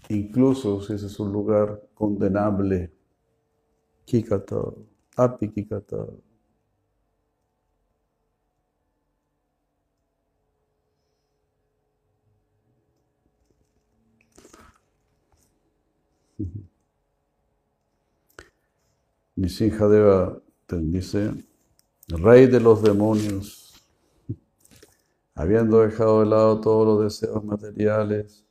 incluso si ese es un lugar condenable, kikata, api kikata. Dice, rey de los demonios, habiendo dejado de lado todos los deseos materiales,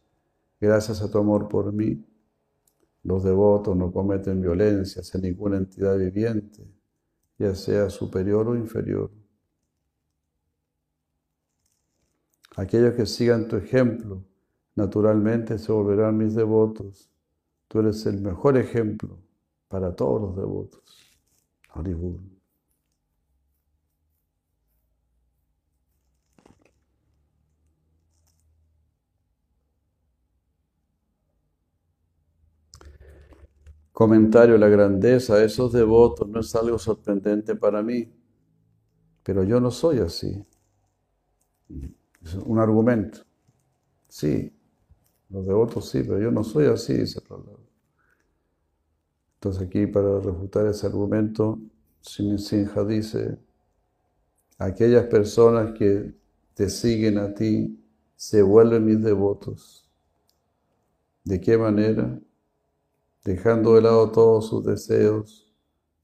gracias a tu amor por mí, los devotos no cometen violencia hacia ninguna entidad viviente, ya sea superior o inferior. Aquellos que sigan tu ejemplo, naturalmente se volverán mis devotos. Tú eres el mejor ejemplo para todos los devotos. Haribur. Comentario, la grandeza de esos devotos no es algo sorprendente para mí, pero yo no soy así. Es un argumento. Sí, los devotos sí, pero yo no soy así, dice el entonces aquí para refutar ese argumento, Sinha dice, aquellas personas que te siguen a ti se vuelven mis devotos. ¿De qué manera? dejando de lado todos sus deseos,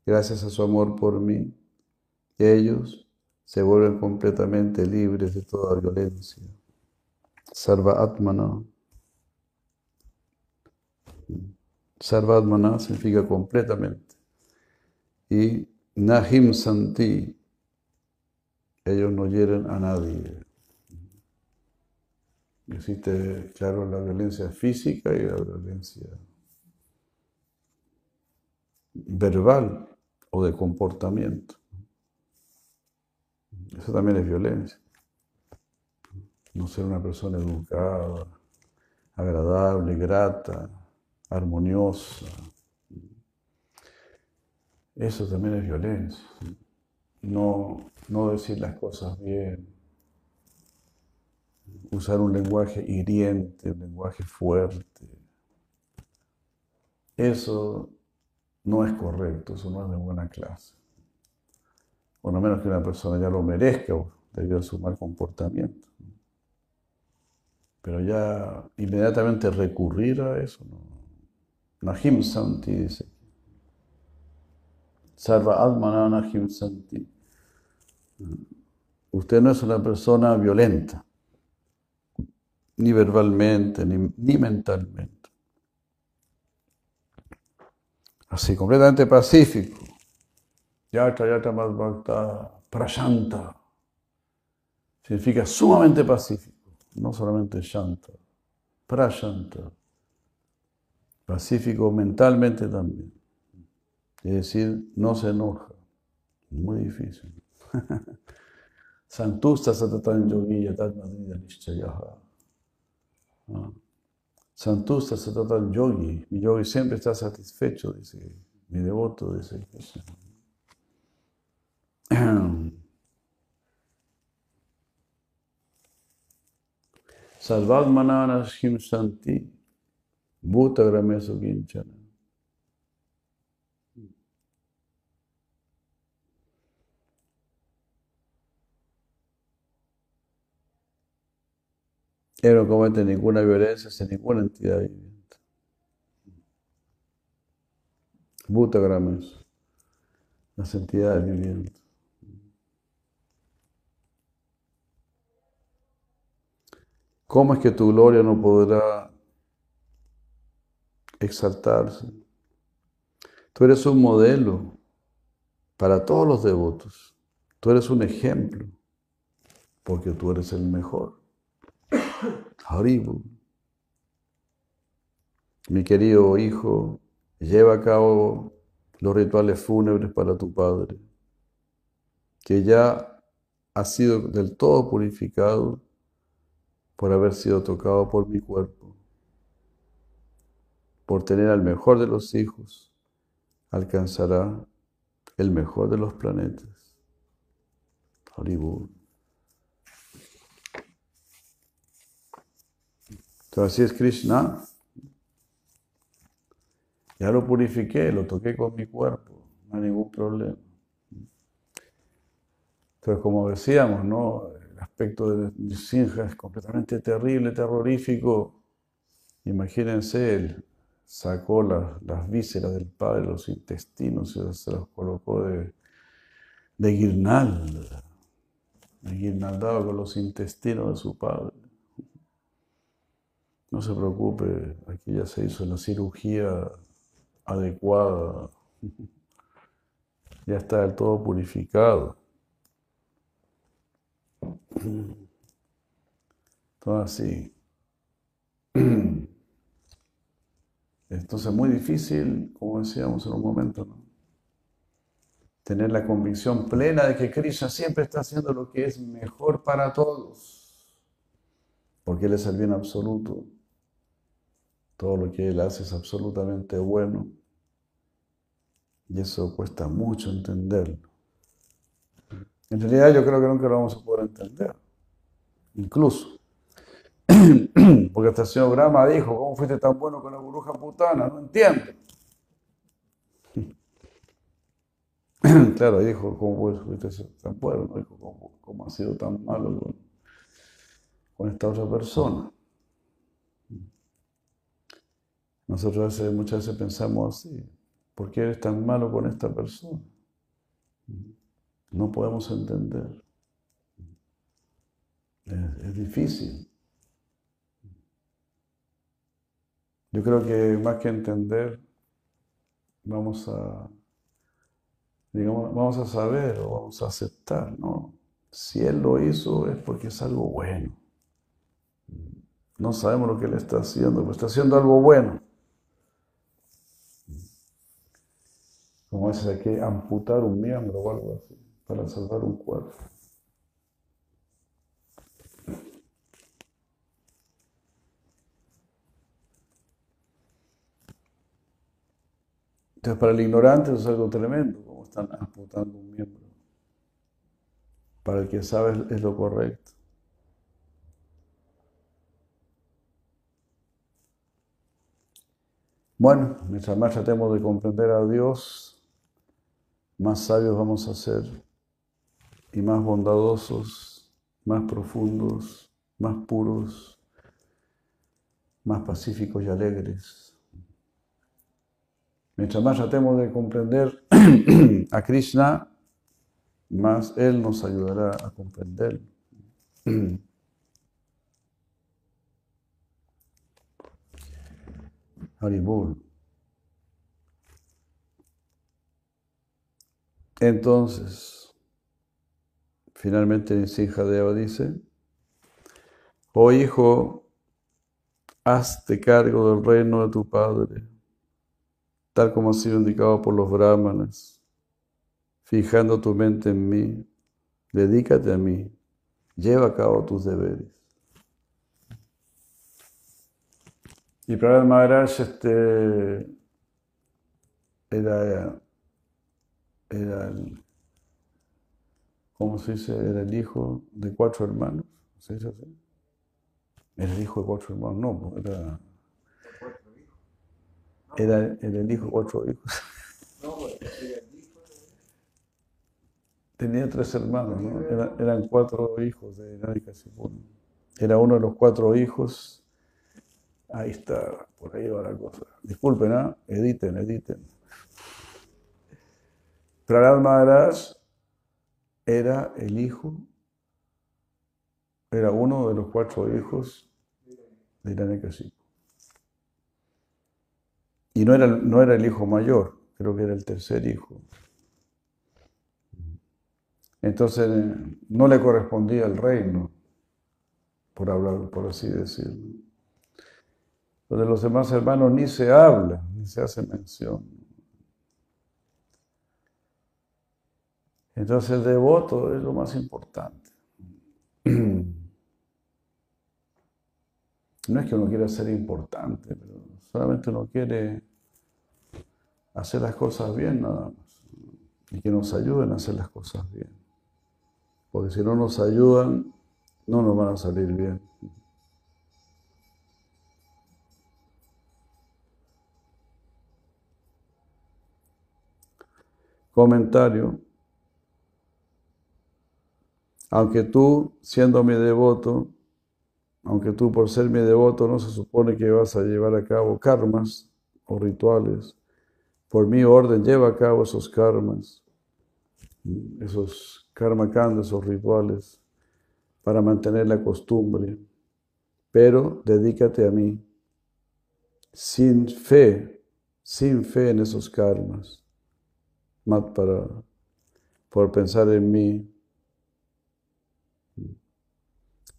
gracias a su amor por mí, ellos se vuelven completamente libres de toda violencia. Sarva Atmana. Sarva Atmana significa completamente. Y Nahim Santi. Ellos no hieren a nadie. Existe, claro, la violencia física y la violencia verbal o de comportamiento. Eso también es violencia. No ser una persona educada, agradable, grata, armoniosa. Eso también es violencia. No, no decir las cosas bien. Usar un lenguaje hiriente, un lenguaje fuerte. Eso no es correcto, eso no es de buena clase. O no menos que una persona ya lo merezca debido a su mal comportamiento. Pero ya inmediatamente recurrir a eso, no. Nahim Santi dice. Sarva Atmana Nahim Santi. Usted no es una persona violenta, ni verbalmente, ni, ni mentalmente. así, completamente pacífico. Yata, yata, bhakta, prashanta. Significa sumamente pacífico, no solamente shanta, prashanta. Pacífico mentalmente también. Es decir, no se enoja. Muy difícil. Santusta satatan yogi yatat madrida nishchayaha. Ah. Santusta Satatan Yogi, mi yogi siempre está satisfecho, dice mi devoto, dice Shim Santi, Gramesu Ginchana. Él no comete ninguna violencia hacia ninguna entidad viviente. Bhutagramas, las entidades vivientes. ¿Cómo es que tu gloria no podrá exaltarse? Tú eres un modelo para todos los devotos. Tú eres un ejemplo, porque tú eres el mejor. Haribu. Mi querido hijo, lleva a cabo los rituales fúnebres para tu padre, que ya ha sido del todo purificado por haber sido tocado por mi cuerpo, por tener al mejor de los hijos, alcanzará el mejor de los planetas. Haribu. Entonces, así es Krishna. Ya lo purifiqué, lo toqué con mi cuerpo, no hay ningún problema. Entonces, como decíamos, ¿no? el aspecto de Sinja es completamente terrible, terrorífico. Imagínense, él sacó las, vísceras del padre, los intestinos, y se los colocó de, de guirnalda, de guirnaldado con los intestinos de su padre. No se preocupe, aquí ya se hizo la cirugía adecuada. Ya está del todo purificado. Todo así. Entonces es muy difícil, como decíamos en un momento, tener la convicción plena de que Krishna siempre está haciendo lo que es mejor para todos, porque Él es el bien absoluto. Todo lo que Él hace es absolutamente bueno. Y eso cuesta mucho entenderlo. En realidad yo creo que nunca lo vamos a poder entender. Incluso. Porque hasta el señor Brahma dijo, ¿cómo fuiste tan bueno con la burbuja putana? No entiendo. claro, dijo, ¿cómo fuiste tan bueno? No dijo, ¿cómo, cómo ha sido tan malo con esta otra persona? Nosotros muchas veces pensamos así, ¿por qué eres tan malo con esta persona? No podemos entender. Es, difícil. Yo creo que más que entender, vamos a, digamos, vamos a saber o vamos a aceptar, ¿no? Si Él lo hizo es porque es algo bueno. No sabemos lo que Él está haciendo, pero está haciendo algo bueno. Como es hay que amputar un miembro o algo así para salvar un cuerpo. Entonces, para el ignorante es algo tremendo, como están amputando un miembro. Para el que sabe es lo correcto. Bueno, mientras más tratemos de comprender a Dios, más sabios vamos a ser y más bondadosos, más profundos, más puros, más pacíficos y alegres. Mientras más tratemos de comprender a Krishna, más Él nos ayudará a comprender. Haribol. Entonces, finalmente Deva dice, oh hijo, hazte cargo del reino de tu padre tal como ha sido indicado por los brahmanas. Fijando tu mente en mí, dedícate a mí, lleva a cabo tus deberes. Y Prahlad Maharaj este, era, era el, ¿cómo se dice? Era el hijo de cuatro hermanos. ¿Se? Era el hijo de cuatro hermanos, no, era era, el hijo, cuatro hijos. Tenía tres hermanos, ¿no? eran cuatro hijos de Narika Era uno de los cuatro hijos. Ahí está, por ahí va la cosa. Disculpen, ¿ah? editen, editen. Prahlad Maharaj era el hijo, era uno de los cuatro hijos de Hiranyakasipu. Y no era, no era el hijo mayor, creo que era el tercer hijo. Entonces no le correspondía el reino, por hablar, por así decirlo. de los demás hermanos ni se habla, ni se hace mención. Entonces el devoto es lo más importante. No es que uno quiera ser importante, pero solamente uno quiere hacer las cosas bien nada más. Y que nos ayuden a hacer las cosas bien. Porque si no nos ayudan, no nos van a salir bien. Comentario. Aunque tú, siendo mi devoto, aunque tú por ser mi devoto no se supone que vas a llevar a cabo karmas o rituales, por mi orden lleva a cabo esos karmas, esos karma esos rituales, para mantener la costumbre. Pero dedícate a mí, sin fe, sin fe en esos karmas, para, por pensar en mí,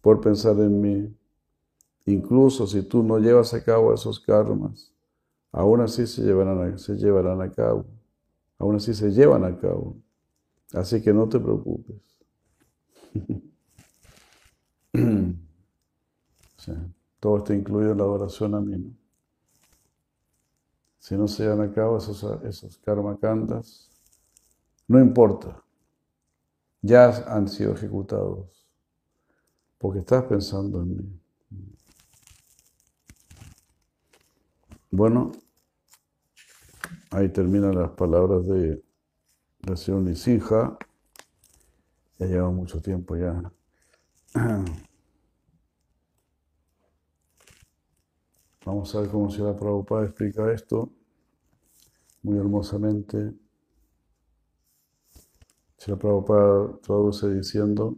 por pensar en mí. Incluso si tú no llevas a cabo esos karmas, aún así se llevarán a, se llevarán a cabo. Aún así se llevan a cabo. Así que no te preocupes. todo está incluido en la adoración a mí. Si no se llevan a cabo esos, esos karma no importa. Ya han sido ejecutados. Porque estás pensando en mí. Bueno, ahí terminan las palabras de la señora Nisinja. Ya lleva mucho tiempo ya. Vamos a ver cómo la Prabhupada explica esto muy hermosamente. la Prabhupada traduce diciendo,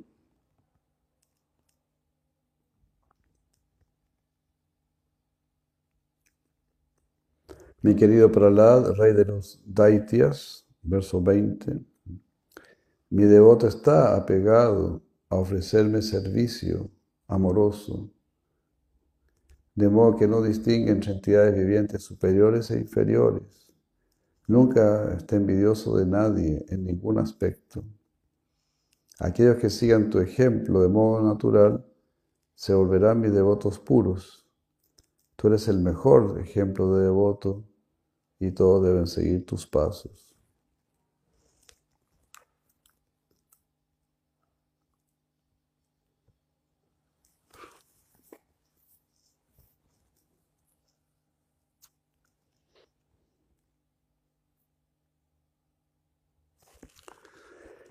Mi querido Pralad, rey de los Daityas, verso 20, mi devoto está apegado a ofrecerme servicio amoroso, de modo que no distingue entre entidades vivientes superiores e inferiores. Nunca está envidioso de nadie en ningún aspecto. Aquellos que sigan tu ejemplo de modo natural se volverán mis devotos puros. Tú eres el mejor ejemplo de devoto y todos deben seguir tus pasos.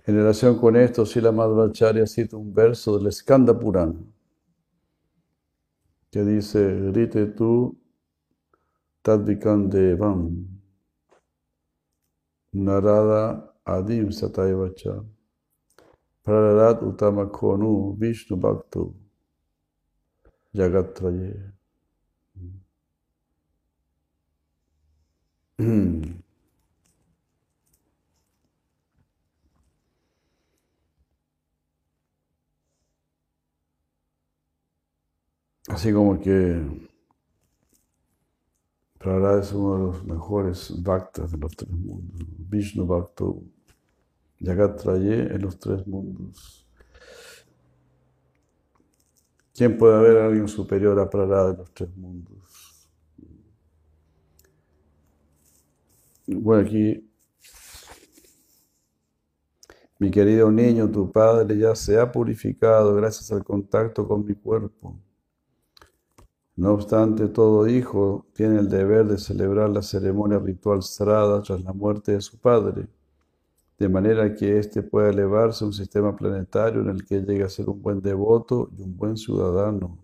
En relación con esto, Sila Madhvacharya cita un verso del Skanda Purana que dice, grite tú Tadvikandevam Narada Adim Satayavacha Prararat Konu Vishnu Bhaktu. Jagatraye. Así como que Prahlad es uno de los mejores bhaktas de los tres mundos. Vishnu Bhakto Yagatraye en los tres mundos. ¿Quién puede haber alguien superior a Prahlad en los tres mundos? Bueno, aquí mi querido niño, tu padre ya se ha purificado gracias al contacto con mi cuerpo. No obstante, todo hijo tiene el deber de celebrar la ceremonia ritual sagrada tras la muerte de su padre, de manera que éste pueda elevarse a un sistema planetario en el que llegue a ser un buen devoto y un buen ciudadano.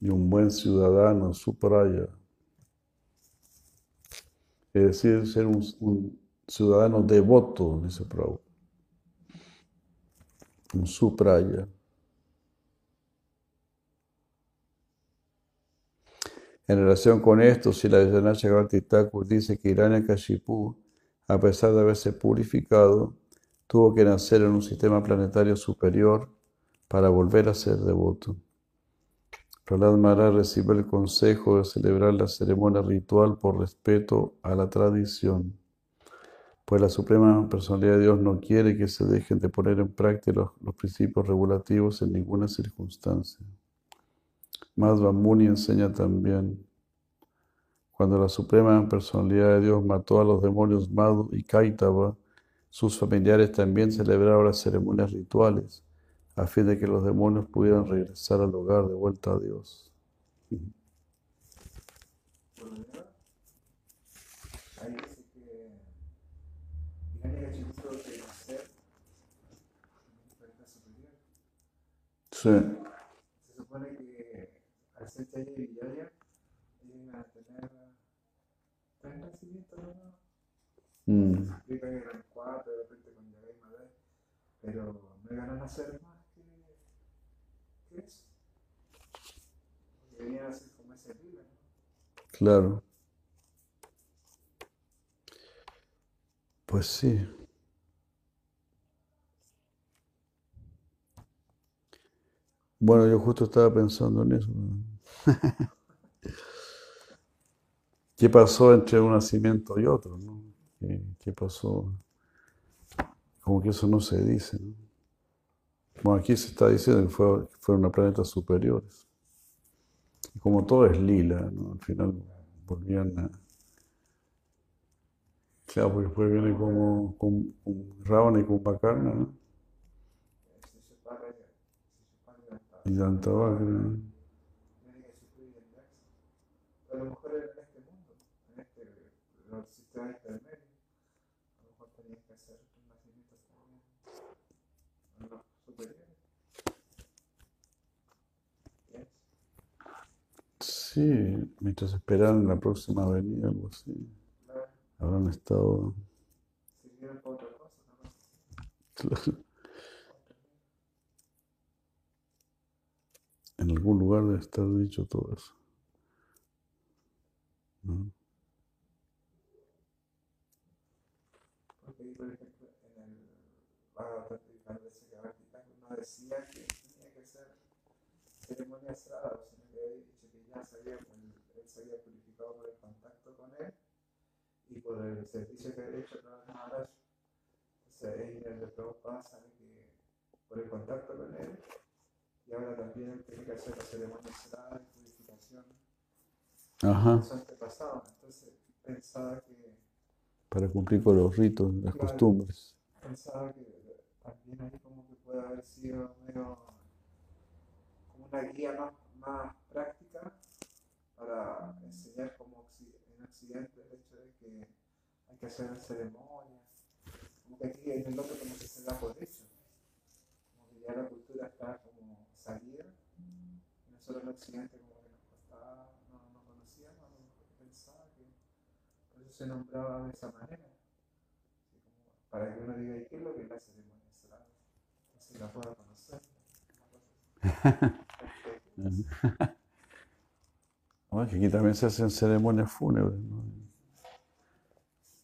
Y un buen ciudadano, supraya. Es decir, ser un, ciudadano devoto, dice Prabhupada. Un supraya. En relación con esto, si la Vishwanath Thakur dice que Kashipu, a pesar de haberse purificado, tuvo que nacer en un sistema planetario superior para volver a ser devoto. Prahlad Maharaj recibe el consejo de celebrar la ceremonia ritual por respeto a la tradición, pues la Suprema Personalidad de Dios no quiere que se dejen de poner en práctica los, principios regulativos en ninguna circunstancia. Madhva Muni enseña también, cuando la Suprema Personalidad de Dios mató a los demonios Madhu y Kaitava, sus familiares también celebraron las ceremonias rituales a fin de que los demonios pudieran regresar al hogar de vuelta a Dios. Sí. Sechaya y Villaya llegan a tener tres nacimientos ¿no? Mm. Explica que eran cuatro, de repente con Yaga y Madre, pero no iban a más que, que eso. Porque venían a ser como ese río, ¿no? Claro. Pues sí. Bueno, yo justo estaba pensando en eso. ¿Qué pasó entre un nacimiento y otro? ¿Qué, pasó? Como que eso no se dice. Bueno, aquí se está diciendo que fueron a planetas superiores. como todo es lila, al final volvían a... Claro, porque después viene como con, Ravana y con ¿no? Y Dantavakra. a lo mejor en este mundo, en este, los sistemas intermedios, a lo mejor tenías que hacer un nacimiento también en los superiores. Sí, mientras esperaban la próxima avenida, algo así. Habrán estado. Claro. En algún lugar debe estar dicho todo eso. ¿No? En el decía que tenía que ser ceremonias había dicho que ya se había, él se había purificado por el contacto con él y por el servicio que había hecho a través de Maharaj. Entonces, ahí en el Prabhupada sabe que por el contacto con él y ahora también tiene que hacer la ceremonia de purificación. Ajá. Antepasado. Entonces pensaba que. Para cumplir con los ritos, las Claro. costumbres. Pensaba que también ahí como que puede haber sido medio como una guía más, más práctica para enseñar occi- en Occidente el hecho de que hay que hacer ceremonias. Como que aquí en el otro como que se da por hecho. Como que ya la cultura está como salida. Y nosotros en Occidente como que nos costaba, no, no conocíamos, mejor pensaba que por eso se nombraba de esa manera. Así como para que uno diga, ¿y qué es lo que la ceremonia? Así la pueda conocer. No, es que aquí también se hacen ceremonias fúnebres. ¿no?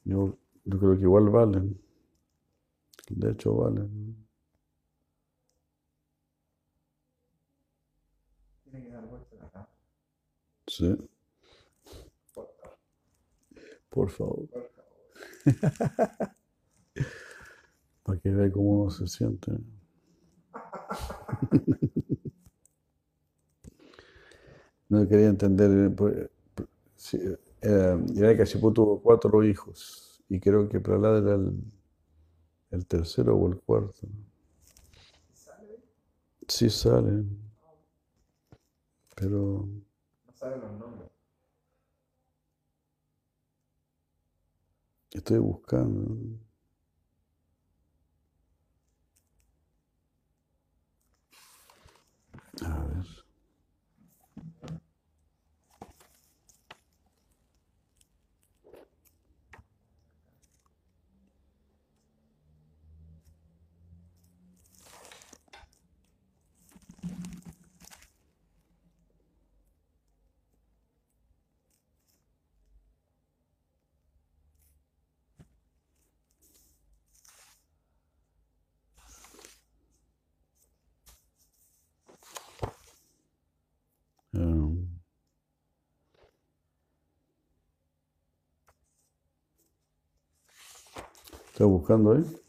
Yo, yo creo que igual valen. De hecho, valen. ¿no? Tiene que dar vuelta la cámara. Sí, Por favor, por favor. por favor. Para que vea cómo uno se siente. No quería entender. por- sí, eh, Hiranyakashipu tuvo cuatro hijos y creo que Prahlad era el, el tercero o el cuarto. Sí salen, pero No sabe los nombres. estoy buscando. A ver. ¿Estás buscando ahí?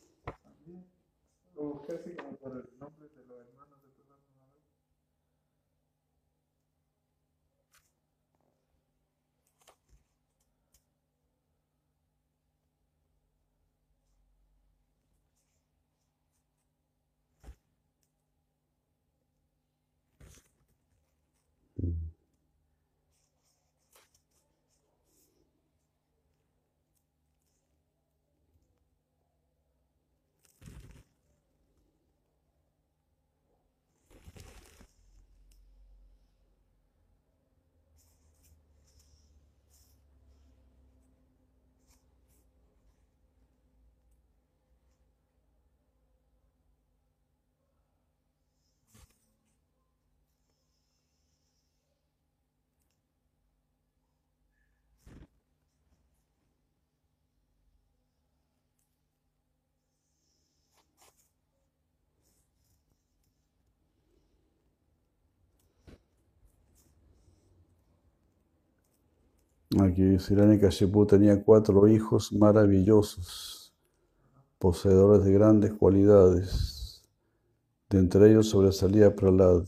Aquí dice Hiranyakashipu tenía cuatro hijos maravillosos, poseedores de grandes cualidades. De entre ellos sobresalía Prahlad.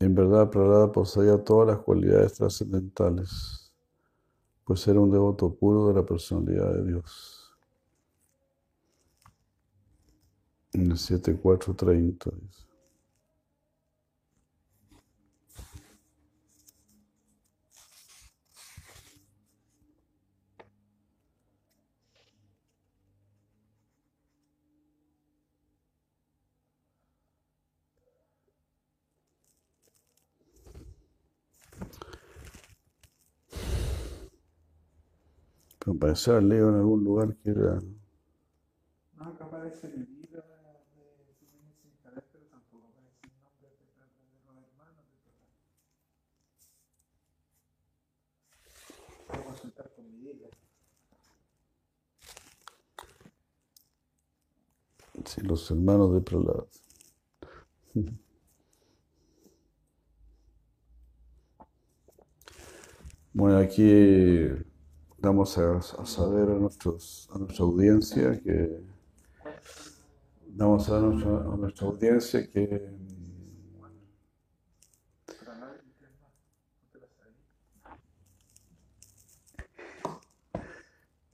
En verdad, Prahlad poseía todas las cualidades trascendentales, pues era un devoto puro de la personalidad de Dios. En el 7430 dice. Pero parece haber leído en algún lugar que era. No, acá aparece el libro de sin Cadet, pero tampoco aparece el nombre de, los hermanos de Prolad. Voy a consultar con mi dealer. Sí, los hermanos de Prolad. Bueno, aquí damos a, saber a, nuestros, a nuestra audiencia que damos a nuestra, a nuestra audiencia que.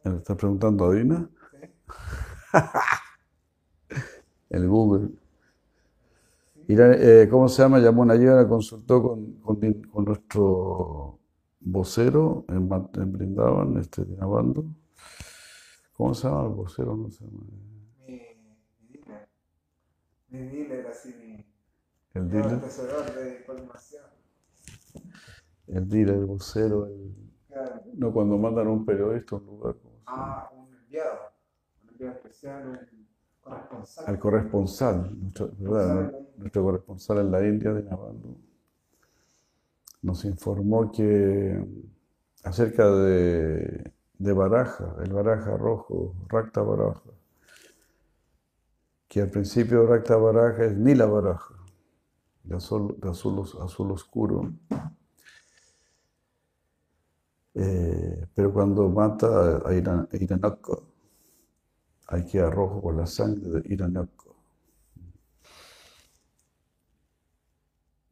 ¿me está preguntando a Dina? El Google. Eh, ¿cómo se llama? Llamó una ayuda, consultó con, con nuestro vocero en, en Brindavan, este Dinabando. ¿Cómo se llama el vocero? No se llama. Mi, mi dealer. Mi dealer, así, mi El dealer, de información. el dealer, el vocero, el- Claro. no cuando mandan a un periodista a un lugar. Ah, un enviado. Un enviado especial, un corresponsal. Al corresponsal, nuestro, ¿verdad? Nuestro corresponsal en la India, Dinabando, nos informó que acerca de, de Baraja, el Baraja rojo, Rakta Baraja, que al principio Rakta Baraja es Nila Baraja, de azul, de azul, os- azul oscuro, Eh, pero cuando mata a Ira- a Iranaka, hay que rojo por la sangre de Iranaka.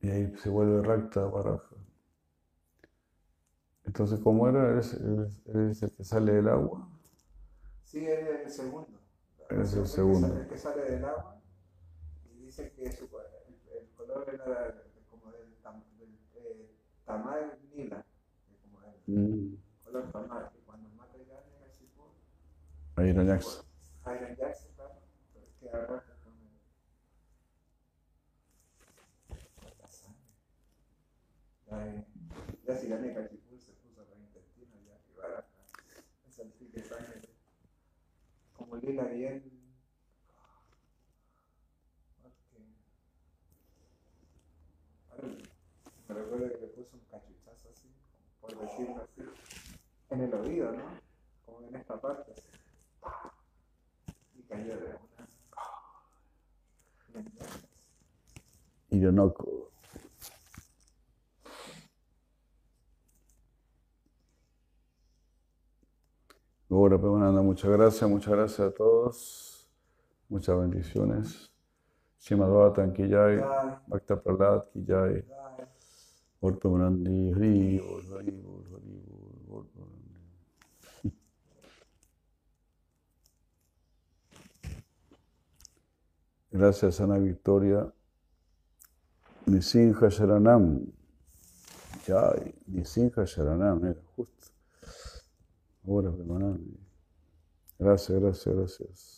Y ahí se vuelve Rakta Baraja. Entonces, ¿cómo era? ¿Eres, eres- eres el que sale del agua? Sí, es el segundo. Es el que segundo. sale- El que sale del agua y dice que su, el, el color era como del, tam, del eh, tamal nila, que como del Mm. color tamal, que cuando mata a Irán en el Sipur, A Irañax. Iron Jackson, claro, pero es que el, con la sangre. Ya, eh, ya si Irán en el Sipur se puso los intestinos, ya que baraja, es el pique sangre, Porque, ahora me recuerdo que le puso un cachuchazo así, por decirlo así, en el oído, ¿no? Como en esta parte, así. Y cayó de una. Y entonces, Ironoko. Ahora, Pemananda, muchas gracias, muchas gracias a todos. Muchas bendiciones. Shimad Bhattan ki jai, ya, Bhakta Prahlad ki jai, ya, Gaur Pemanandi, Hari Bol, Hari Hari. Gracias, Ana Victoria. Nisinha Sharanam. Jai, Nisinha Sharanam, era justo. Ahora, Pemanandi. Gracias, gracias, gracias.